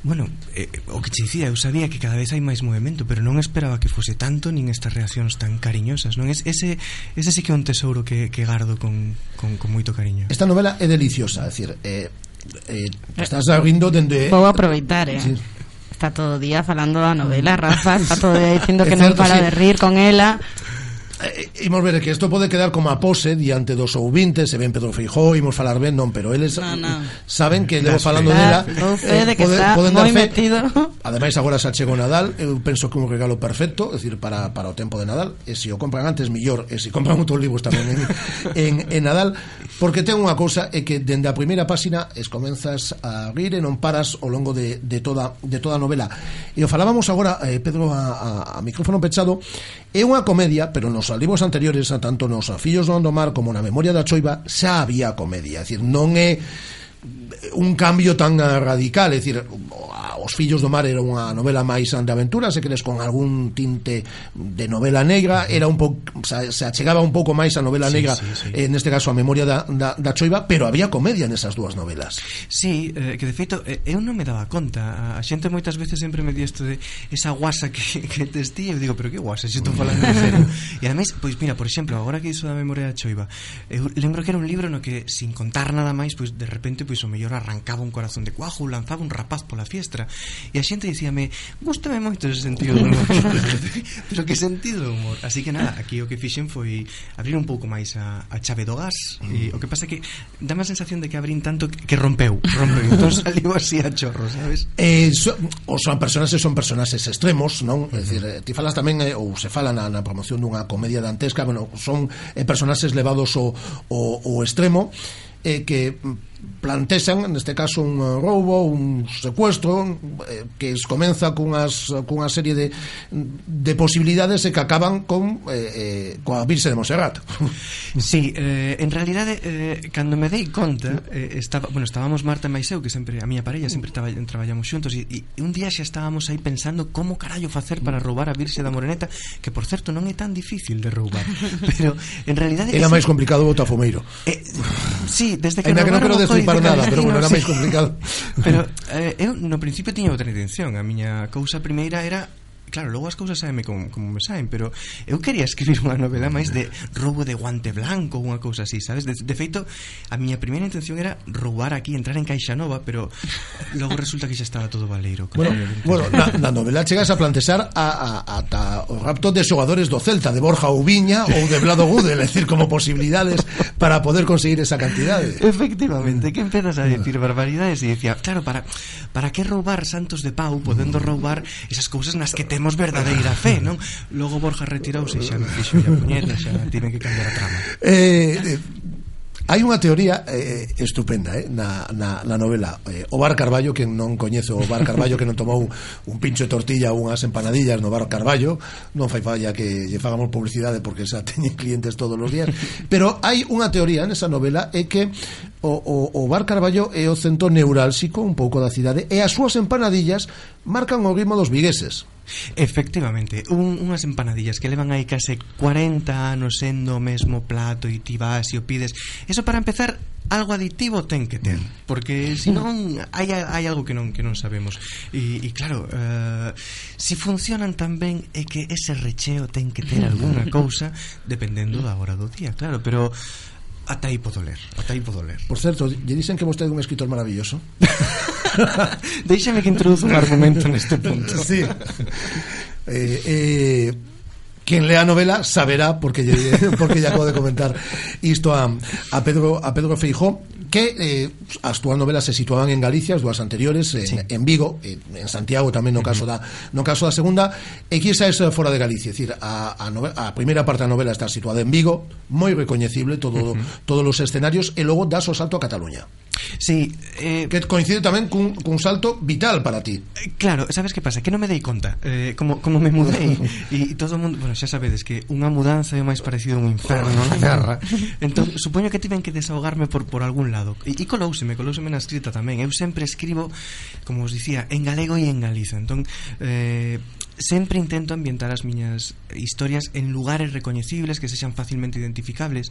Bueno, eh, o que te dicía, eu sabía que cada vez hai máis movimento, pero non esperaba que fose tanto nin estas reaccións tan cariñosas, non? Es, ese, ese sí que é un tesouro que, que gardo con, con, con moito cariño. Esta novela é deliciosa, é dicir, eh, eh, estás rindo dende... Vou aproveitar, eh? Sí. Está todo o día falando da novela, Rafa, está todo o día dicindo É que non para de rir con ela. eh, imos ver que isto pode quedar como a pose diante dos ouvintes, se ven Pedro Feijó, imos falar ben, non, pero eles no, no. saben que levo falando dela. Ah, eh, de que pode, está poden dar fe. metido. Ademais agora xa chegou Nadal, eu penso que un regalo perfecto, é dicir, para, para o tempo de Nadal, e se o compran antes mellor, e se compran outros libros tamén en, en, en Nadal, porque ten unha cousa é que dende a primeira páxina es comenzas a rir e non paras ao longo de, de toda de toda a novela. E o falábamos agora eh, Pedro a, a, a micrófono pechado É unha comedia, pero nos libros anteriores, a tanto nos Afillos do Andomar como na Memoria da Choiva, xa había comedia. É dicir, non é un cambio tan radical, é dicir, Os fillos do mar era unha novela máis de aventura, se crees con algún tinte de novela negra, era un pouco se achegaba un pouco máis a novela sí, negra, sí, sí. Eh, neste caso a memoria da, da, da Choiva, pero había comedia nesas dúas novelas. Sí, eh, que de feito eh, eu non me daba conta, a xente moitas veces sempre me di isto de esa guasa que, que tes ti, eu digo, pero que guasa, se estou falando de cero. e ademais, pois mira, por exemplo, agora que iso da memoria da Choiva, eu lembro que era un libro no que sin contar nada máis, pois de repente pois o mellor maior arrancaba un corazón de cuajo lanzaba un rapaz pola fiestra e a xente dicíame gustame moito ese sentido do humor pero que sentido do humor? Así que nada aquí o que fixen foi abrir un pouco máis a, a chave do gas e o que pasa que dá a sensación de que abrín tanto que rompeu rompeu. Entón saliu así a chorro sabes? Eh, so, o son personaxes son personaxes extremos non? É dicir eh, ti falas tamén eh, ou se fala na, na promoción dunha comedia dantesca bueno son eh, personaxes levados ao, ao, ao extremo eh, que mm, plantexan, neste caso, un roubo, un secuestro, eh, que comeza cunhas, cunha serie de, de posibilidades e que acaban con eh, eh, coa Virse de Monserrat. Sí, eh, en realidade, eh, cando me dei conta, eh, estaba, bueno, estábamos Marta e eu, que sempre, a miña parella, sempre traba, traballamos xuntos, e, e un día xa estábamos aí pensando como carallo facer para roubar a Virse da Moreneta, que, por certo, non é tan difícil de roubar, pero, en realidade... Era máis complicado o Botafumeiro. Eh, sí, desde que, que non, quero sei para nada, pero bueno, era máis complicado. Pero eh, eu no principio tiña outra intención, a miña cousa primeira era Claro, logo as cousas saenme como, como me saen Pero eu quería escribir unha novela máis de roubo de guante blanco Unha cousa así, sabes? De, de feito, a miña primeira intención era roubar aquí Entrar en Caixa Nova Pero logo resulta que xa estaba todo valeiro Bueno, bueno na, na novela chegas a plantexar a, a, ata o rapto de xogadores do Celta De Borja Ubiña ou de Blado Gudel, É decir, como posibilidades para poder conseguir esa cantidade Efectivamente, que empezas a decir barbaridades E decía, claro, para, para que roubar Santos de Pau Podendo roubar esas cousas nas que te temos verdadeira fe, non? Logo Borja retirouse xa non fixo a puñeta, xa tiven que cambiar a trama. Eh, eh Hai unha teoría eh, estupenda eh, na, na, na novela eh, O Bar Carballo, que non coñezo O Bar Carballo que non tomou un pincho de tortilla ou unhas empanadillas no Bar Carballo Non fai falla que lle fagamos publicidade porque xa teñen clientes todos os días Pero hai unha teoría nesa novela é que o, o, o Bar Carballo é o centro neurálxico un pouco da cidade E as súas empanadillas marcan o ritmo dos vigueses Efectivamente, un, unhas empanadillas que levan aí case 40 anos sendo o mesmo plato e ti vas e o pides. Eso para empezar algo aditivo ten que ter, porque senón mm. hai hai algo que non que non sabemos. E, e claro, eh, uh, si funcionan tan ben é que ese recheo ten que ter algunha cousa dependendo da hora do día, claro, pero ata aí podo ler, ata aí podo ler. Por certo, lle dicen que vostede é un escritor maravilloso. Déixame que introduzo un argumento neste punto. Sí. Eh, eh, quen lea novela saberá porque porque lle acabo de comentar isto a, a Pedro a Pedro Feijó que eh, as túas novelas se situaban en Galicia, as dúas anteriores en, Sí. en Vigo, en, en Santiago tamén no caso da no caso da segunda, e que esa é fora de Galicia, é dicir, a, a, novela, a primeira parte da novela está situada en Vigo, moi recoñecible todo todos os escenarios e logo das o salto a Cataluña. Sí, eh... Que coincide tamén cun, cun salto vital para ti. Eh, claro, sabes que pasa? Que non me dei conta eh, como, como me mudei. E todo o mundo, bueno, xa sabedes que unha mudanza é máis parecido a un inferno na terra Entón, supoño que tiven que desahogarme por, por algún lado. E, e colouseme, colouseme na escrita tamén. Eu sempre escribo, como os dicía, en galego e en Galiza. Entón, eh, sempre intento ambientar as miñas historias en lugares recoñecibles que sexan facilmente identificables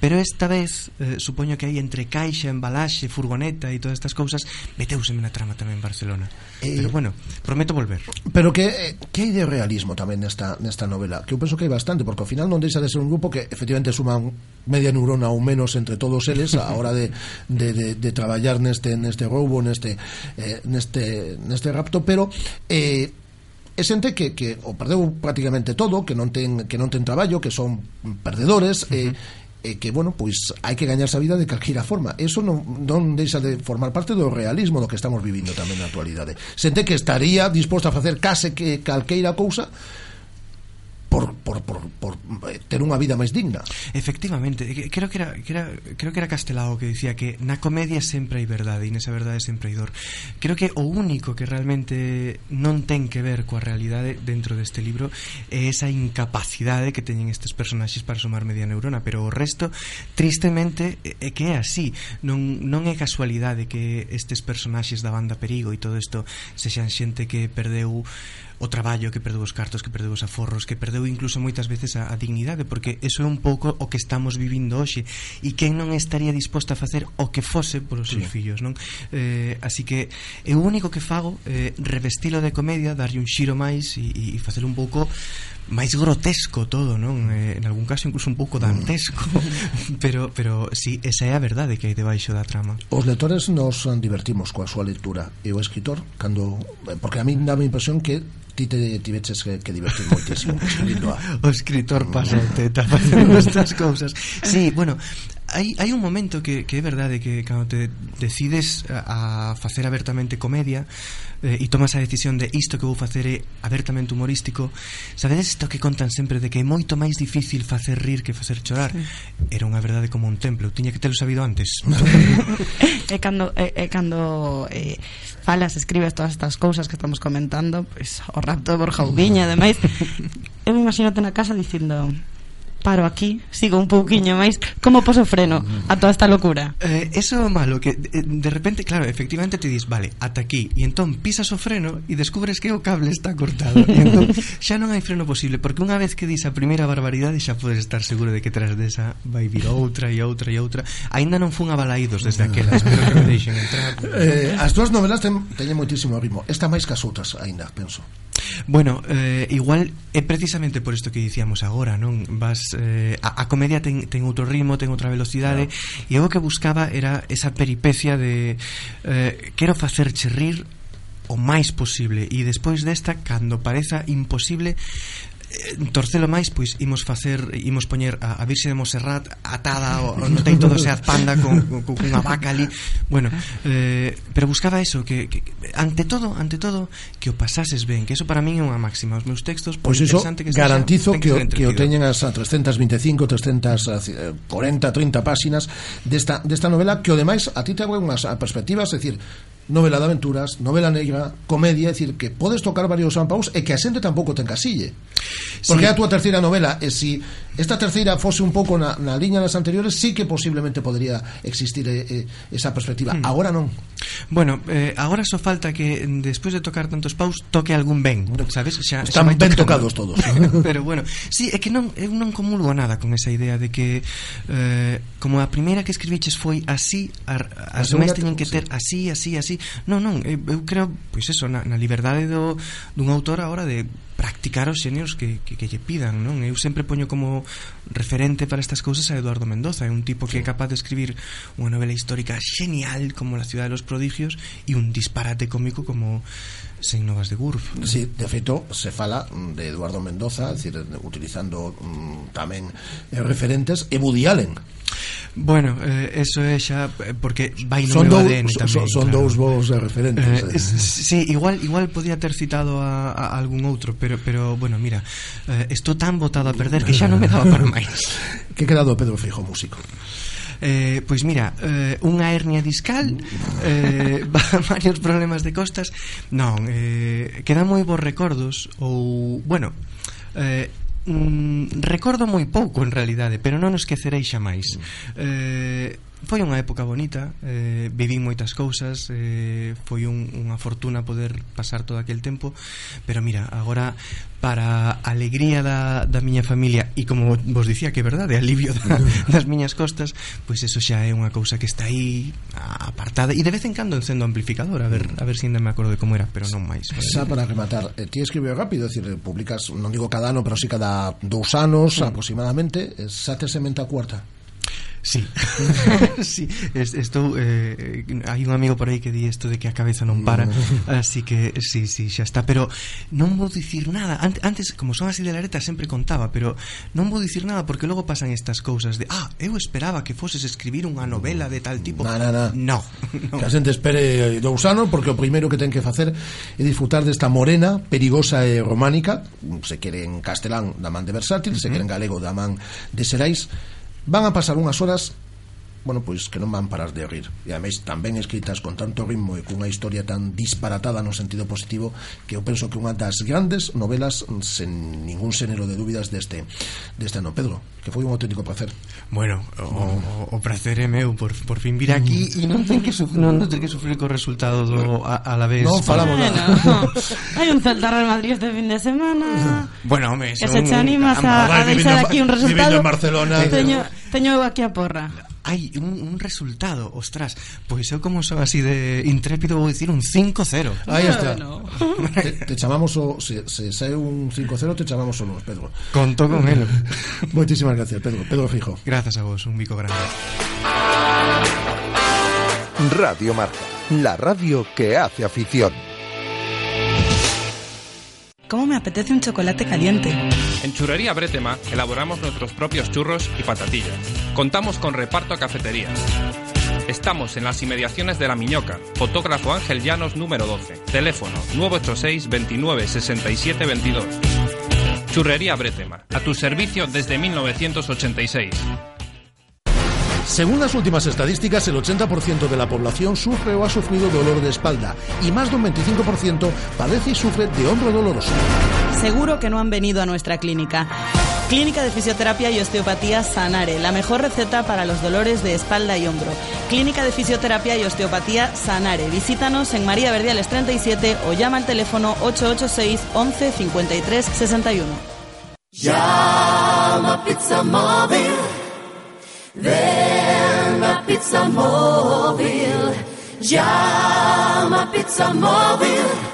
pero esta vez eh, supoño que hai entre caixa, embalaxe, furgoneta e todas estas cousas meteuseme na trama tamén en Barcelona. Eh, pero bueno, prometo volver. pero que, eh, que hai de realismo tamén nesta, nesta novela? Que eu penso que hai bastante porque ao final non deixa de ser un grupo que efectivamente suman media neurona ou menos entre todos eles a hora de, de, de, de traballar neste, neste roubo neste, eh, neste, neste rapto pero eh, é xente que, que o perdeu prácticamente todo, que non ten, que non ten traballo, que son perdedores, uh -huh. eh, e que, bueno, pois hai que gañarse a vida de calquera forma. Eso non, non deixa de formar parte do realismo do que estamos vivindo tamén na actualidade. Sente que estaría disposta a facer case que calqueira cousa por, por, por, por eh, ter unha vida máis digna. Efectivamente, creo que era, que era creo que era Castelao que dicía que na comedia sempre hai verdade e nesa verdade sempre hai dor. Creo que o único que realmente non ten que ver coa realidade dentro deste libro é esa incapacidade que teñen estes personaxes para sumar media neurona, pero o resto tristemente é que é así. Non, non é casualidade que estes personaxes da banda Perigo e todo isto sexan xente que perdeu o traballo, que perdeu os cartos, que perdeu os aforros, que perdeu incluso moitas veces a, a dignidade, porque eso é un pouco o que estamos vivindo hoxe e quen non estaría disposta a facer o que fose polos seus sí. fillos, non? Eh, así que é o único que fago eh, revestilo de comedia, darlle un xiro máis e, e facer un pouco máis grotesco todo, non? Eh, en algún caso incluso un pouco dantesco, mm. pero pero si sí, esa é a verdade que hai debaixo da trama. Os lectores nos divertimos coa súa lectura e o escritor cando eh, porque a mí dá a impresión que ti te tiveches que, que divertir moitísimo escribindo a... O escritor pasante está facendo estas cousas. Sí, bueno, hai, hai un momento que, que é verdade que cando te decides a, a facer abertamente comedia eh, e tomas a decisión de isto que vou facer é abertamente humorístico sabedes isto que contan sempre de que é moito máis difícil facer rir que facer chorar sí. era unha verdade como un templo. Tiña que telo sabido antes. E cando, e, e cando eh, falas, eh, escribes todas estas cousas que estamos comentando pues, o rapto de Borja Ubiña ademais eu imagínate na casa dicindo paro aquí, sigo un pouquiño máis, como poso freno a toda esta locura? Eh, eso é malo, que eh, de repente, claro, efectivamente te dis, vale, ata aquí, e entón pisas o freno e descubres que o cable está cortado. E entón, xa non hai freno posible, porque unha vez que dis a primeira barbaridade xa podes estar seguro de que tras desa vai vir outra e outra e outra. Aínda non fun abalaídos desde ah. aquelas, espero que me deixen entrar. Eh, as túas novelas ten, teñen moitísimo ritmo. Esta máis que as outras aínda, penso. Bueno, eh, igual é precisamente por isto que dicíamos agora, non? Vas eh, a, a comedia ten, ten outro ritmo, ten outra velocidade claro. e eu o que buscaba era esa peripecia de eh, quero facerche rir o máis posible e despois desta cando pareza imposible torcelo máis, pois imos facer imos poñer a, a Virxe de Montserrat atada o, o no ten todo seat panda con, con, con unha vaca ali. Bueno, eh, pero buscaba eso que, que, ante todo, ante todo que o pasases ben, que eso para min é unha máxima. Os meus textos, pois pues eso, que garantizo que, que, que o teñen as 325 340, 30 páxinas desta, desta novela que o demais a ti te abre unhas perspectivas, é dicir novela de aventuras, novela negra, comedia, é dicir, que podes tocar varios ampaus e que a xente tampouco ten casille. Porque sí. a túa terceira novela, e si esta terceira fose un pouco na, na liña das anteriores sí que posiblemente podría existir eh, eh esa perspectiva, Mm. agora non. Bueno, eh, agora só falta que despois de tocar tantos paus toque algún ben, sabes? Xa, Están xa ben tocados todos. Pero bueno, sí, é que non, eu non comulgo nada con esa idea de que eh, como a primeira que escribiches foi así ar, as mes teñen que ter así, así, así. Non, non, eh, eu creo, pois eso, na, na liberdade do, dun autor agora de practicar os xenios que, que, que lle pidan non eu sempre poño como referente para estas cousas a Eduardo Mendoza é un tipo que sí. é capaz de escribir unha novela histórica genial como La ciudad de los prodigios e un disparate cómico como Sen novas de Gurf non? Sí, de feito se fala de Eduardo Mendoza es decir, utilizando mm, tamén eh, referentes e Woody Allen Bueno, eh, eso é xa porque vai no son meu ADN dous, tamén. Son, claro. dous bons referentes. Eh, eh. Sí, igual igual podía ter citado a, a algún outro, pero pero bueno, mira, eh, estou tan botado a perder que xa non me daba para máis. que quedado Pedro Feijo músico? Eh, pois mira, eh, unha hernia discal eh, varios problemas de costas Non, eh, quedan moi bons recordos Ou, bueno eh, mm, recordo moi pouco en realidade, pero non esquecerei xa máis. Eh, Foi unha época bonita, eh, vivín moitas cousas, eh, foi un, unha fortuna poder pasar todo aquel tempo, pero mira, agora para a alegría da, da miña familia e como vos dicía que é verdade, alivio da, das miñas costas, pois eso xa é unha cousa que está aí apartada e de vez en cando encendo amplificador, a ver mm. a ver se si ainda me acordo de como era, pero non máis. Vale? Xa para rematar, eh, ti escribe rápido, decir, publicas, non digo cada ano, pero si sí cada dous anos mm. aproximadamente, eh, xa te sementa a cuarta? Sí. sí, es, estou eh, hai un amigo por aí que di isto de que a cabeza non para, mm. así que sí, sí, xa está, pero non vou dicir nada. Antes, como son así de lareta, sempre contaba, pero non vou dicir nada porque logo pasan estas cousas de, ah, eu esperaba que foses escribir unha novela de tal tipo. Na, na, na. No, no. Que a xente espere eh, dous anos porque o primeiro que ten que facer é disfrutar desta morena perigosa e románica, se quere en castelán da man de Versátil, uh -huh. se quere en galego da man de Serais, Van a pasar unhas horas bueno, pois que non van parar de rir e ademais tamén escritas con tanto ritmo e cunha historia tan disparatada no sentido positivo que eu penso que unha das grandes novelas sen ningún xénero de dúbidas deste, deste ano. Pedro, que foi un auténtico placer. Bueno, o, o, o prazer é meu por, por fin vir aquí mm. e non ten que sufrir, non, non ten que sufrir co resultado do, a, a la vez. Non falamos nada. Bueno, hai un Celta Real Madrid este fin de semana. Bueno, home, que se te animas a, a, a, deixar aquí un resultado. En Barcelona. Teño, teño aquí a porra. Hai un, un resultado, ostras Pois eu como sou así de intrépido Vou dicir un 5-0 Aí está. Te, te chamamos o se sae un 5-0 te chamamos o nos, Pedro. Conto con elo Moitísimas gracias, Pedro. Pedro Fijo. Grazas a vos, un bico grande Radio Marca, la radio que hace afición. ¿Cómo me apetece un chocolate caliente? En Churrería Bretema elaboramos nuestros propios churros y patatillas. Contamos con reparto a cafeterías. Estamos en las inmediaciones de La Miñoca, fotógrafo Ángel Llanos número 12, teléfono 986 29 67 22. Churrería Bretema, a tu servicio desde 1986. Según las últimas estadísticas, el 80% de la población sufre o ha sufrido dolor de espalda y más de un 25% padece y sufre de hombro doloroso. Seguro que no han venido a nuestra clínica. Clínica de Fisioterapia y Osteopatía Sanare, la mejor receta para los dolores de espalda y hombro. Clínica de Fisioterapia y Osteopatía Sanare. Visítanos en María Verdiales 37 o llama al teléfono 886 11 53 61. Llama Pizza Móvil. Ven a Pizza Móvil. Llama Pizza Móvil.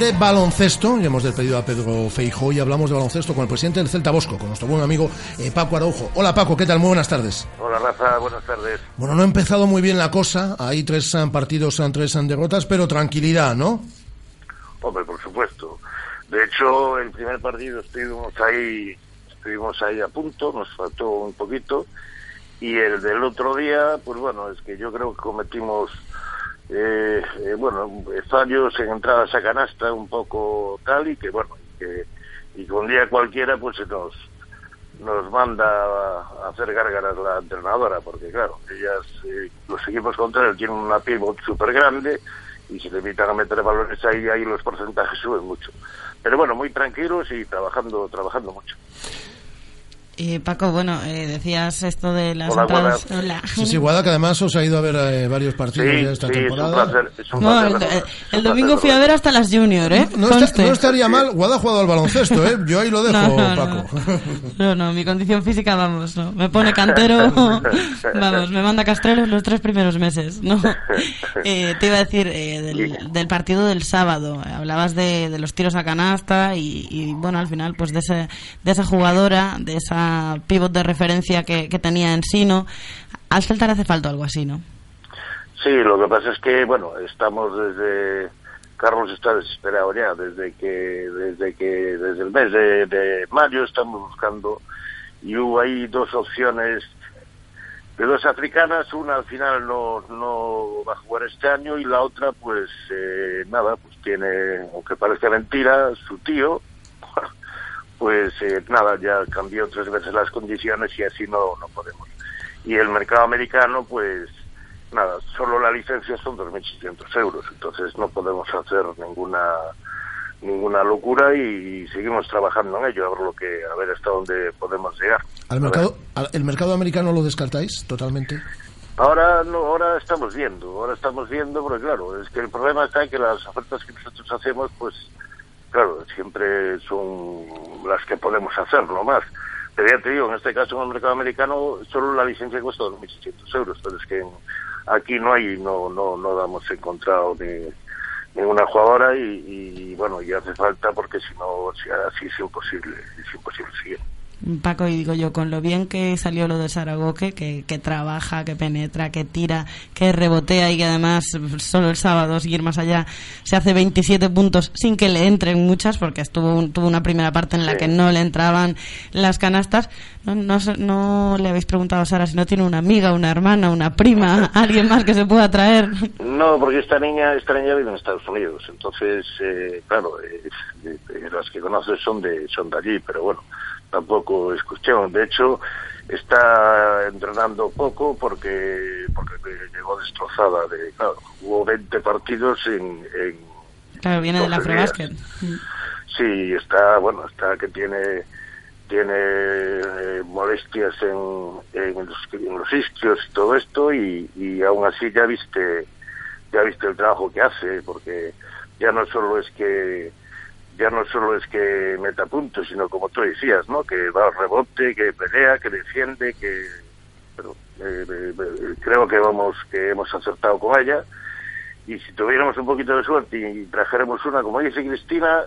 De baloncesto, y hemos despedido a Pedro Feijó y hablamos de baloncesto con el presidente del Celta Bosco, con nuestro buen amigo eh, Paco Araujo. Hola Paco, ¿qué tal? Muy buenas tardes. Hola Rafa, buenas tardes. Bueno, no ha empezado muy bien la cosa, hay tres eh, partidos, eh, tres eh, derrotas, pero tranquilidad, ¿no? Hombre, por supuesto. De hecho, el primer partido estuvimos ahí, estuvimos ahí a punto, nos faltó un poquito. Y el del otro día, pues bueno, es que yo creo que cometimos, eh, eh, bueno, fallos en entradas a canasta un poco tal y que bueno, que, y que un día cualquiera pues se nos nos manda a hacer gárgaras la entrenadora, porque claro, ellas, eh, los equipos contrarios tienen una pivot súper grande y si le invitan a meter balones ahí, ahí los porcentajes suben mucho. Pero bueno, muy tranquilos y trabajando, trabajando mucho. Paco, bueno, eh, decías esto de las Hola, entradas. buenas. Hola. Sí, sí, Guada, que además os ha ido a ver eh, varios partidos Sí, ya esta sí, es un temporada. placer, es un No, placer. el, el- el domingo fui a ver hasta las Junior, ¿eh? No, está- no estaría mal, Guada ha jugado al baloncesto, ¿eh? Yo ahí lo dejo, No, no, Paco. No, no, mi condición física, vamos, no. Me pone cantero, vamos, me manda castreros los tres primeros meses, ¿no? Eh, te iba a decir eh, del, del partido del sábado. Hablabas de, de los tiros a canasta y, y, bueno, al final, pues de, ese, de esa jugadora, de esa pivot de referencia que, tenía en Sino. Al Celta hace falta algo así, ¿no? Sí, lo que pasa es que, bueno, estamos desde... Carlos está desesperado ya, desde que, desde que, desde el mes de, de mayo estamos buscando y hubo ahí dos opciones de dos africanas, una al final no, no va a jugar este año y la otra, pues eh, nada, pues tiene, aunque parezca mentira, su tío, pues eh, nada, ya cambió tres veces las condiciones y así no, no podemos. Y el mercado americano, pues nada, solo la licencia son 2.600 euros, entonces no podemos hacer ninguna ninguna locura y seguimos trabajando en ello, a ver lo que a ver hasta dónde podemos llegar. ¿Al mercado, al- ¿El mercado americano lo descartáis totalmente? Ahora no, ahora estamos viendo, ahora estamos viendo, porque claro, es que el problema está en que las ofertas que nosotros hacemos, pues claro, siempre son las que podemos hacer, no más. Pero ya te digo, en este caso en el mercado americano solo la licencia cuesta 2.600 euros, pero es que aquí no hay, no, no, no damos encontrado ni ninguna jugadora y, y, bueno, y hace falta porque si no, así es imposible, es imposible seguir. Paco, y digo yo, con lo bien que salió lo de Saragoque, que, que trabaja, que penetra, que tira, que rebotea y que además solo el sábado, sin ir más allá, se hace 27 puntos sin que le entren muchas, porque estuvo un- tuvo una primera parte en la que no le entraban las canastas. No, no, no le habéis preguntado a Sara si no tiene una amiga, una hermana, una prima, alguien más que se pueda traer. No, porque esta niña, esta niña vive en Estados Unidos, entonces, eh, claro, eh, eh, las que conoces son de, son de allí, pero bueno, tampoco es cuestión. De hecho, está entrenando poco porque, porque llegó destrozada. De, claro, hubo 20 partidos en, en Claro, viene de la 12 Frobasket. Sí, está, bueno, está que tiene tiene eh, molestias en, en, los, en los isquios y todo esto y, y aún así ya viste ya viste el trabajo que hace porque ya no solo es que ya no solo es que meta puntos sino como tú decías no que va al rebote que pelea que defiende que pero eh, eh, eh, creo que vamos que hemos acertado con ella y si tuviéramos un poquito de suerte y trajéramos una, como dice Cristina,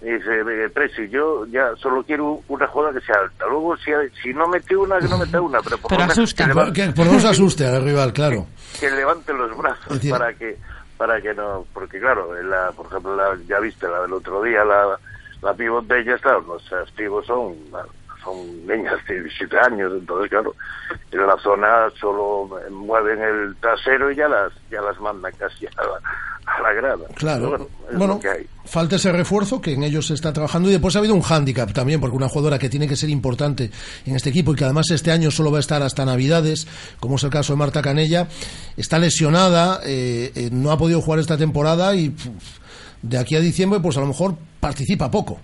dice, eh, Presi, yo ya solo quiero una jugada que sea alta. Luego, si, si no mete una, que no meta una, pero por lo menos que, por no se asuste al rival, claro. que levante los brazos para que para que no, porque claro, la, por ejemplo, la, ya viste la del otro día, la, la pivot de ellas, claro, los castigos son, son niñas de 17 años, entonces claro, en la zona solo mueven el trasero y ya las, ya las mandan casi a la, a la grada. Claro. Bueno, falta ese refuerzo que en ellos se está trabajando y después ha habido un hándicap también porque una jugadora que tiene que ser importante en este equipo y que además este año solo va a estar hasta Navidades, como es el caso de Marta Canella, está lesionada, eh, eh, no ha podido jugar esta temporada y de aquí a diciembre pues a lo mejor participa poco.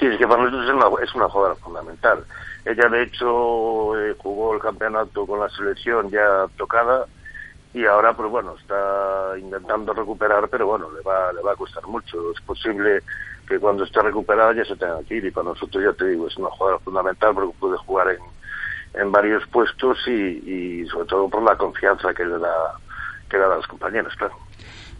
Sí, es que para nosotros es una, es una jugadora fundamental. Ella, de hecho, eh, jugó el campeonato con la selección ya tocada y ahora, pues bueno, está intentando recuperar, pero bueno, le va, le va a costar mucho. Es posible que cuando esté recuperada ya se tenga que ir y para nosotros, ya te digo, es una jugadora fundamental porque puede jugar en, en varios puestos y, y sobre todo por la confianza que le da, que le da a los compañeros, claro.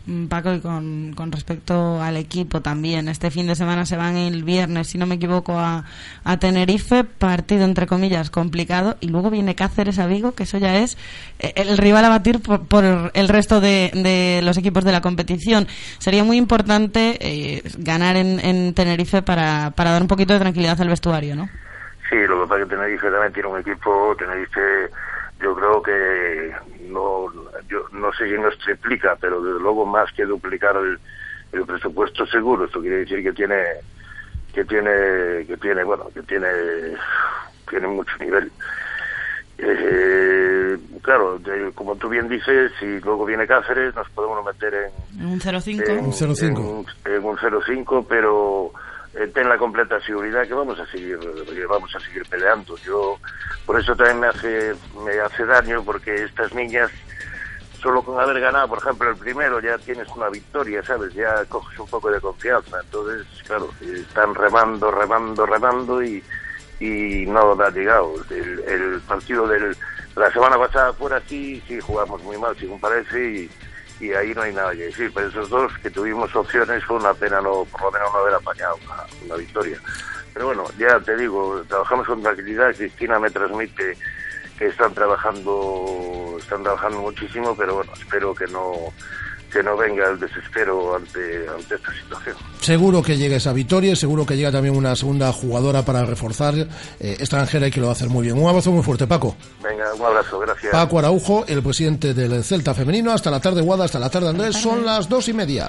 Mm, Paco, y con, con respecto al equipo también, este fin de semana se van el viernes, si no me equivoco, a, a Tenerife, partido entre comillas complicado, y luego viene Cáceres a Vigo, que eso ya es eh, el rival a batir por, por el resto de, de los equipos de la competición. Sería muy importante eh, ganar en, en Tenerife para, para dar un poquito de tranquilidad al vestuario, ¿no? Sí, lo que pasa es que Tenerife también tiene un equipo, Tenerife yo creo que no, yo no sé si nos triplica, pero desde luego más que duplicar el, el presupuesto seguro, esto quiere decir que tiene, que tiene, que tiene, bueno, que tiene, tiene mucho nivel. Eh, claro, de- como tú bien dices, si luego viene Cáceres, nos podemos meter en, Un 0-5. en, en un- en un 0-5, pero eh, ten la completa seguridad que vamos a seguir que vamos a seguir peleando. Yo por eso también me hace me hace daño porque estas niñas solo con haber ganado, por ejemplo, el primero ya tienes una victoria, ¿sabes? Ya coges un poco de confianza. Entonces, claro, están remando, remando, remando y y no ha llegado. El, el partido del la semana pasada fuera sí, sí jugamos muy mal, según parece, y, y ahí no hay nada que decir. Pero esos dos que tuvimos opciones fue una pena no, por lo menos no haber apañado una, victoria. Pero bueno, ya te digo, trabajamos con tranquilidad. Cristina me transmite están trabajando, están trabajando muchísimo, pero bueno, espero que no que no venga el desespero ante, ante esta situación. Seguro que llega esa victoria y seguro que llega también una segunda jugadora para reforzar eh, extranjera y que lo va a hacer muy bien. Un abrazo muy fuerte, Paco. Venga, un abrazo, gracias. Paco Araujo, el presidente del Celta femenino. Hasta la tarde, Guada, hasta la tarde, Andrés. Son las dos y media.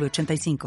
906985.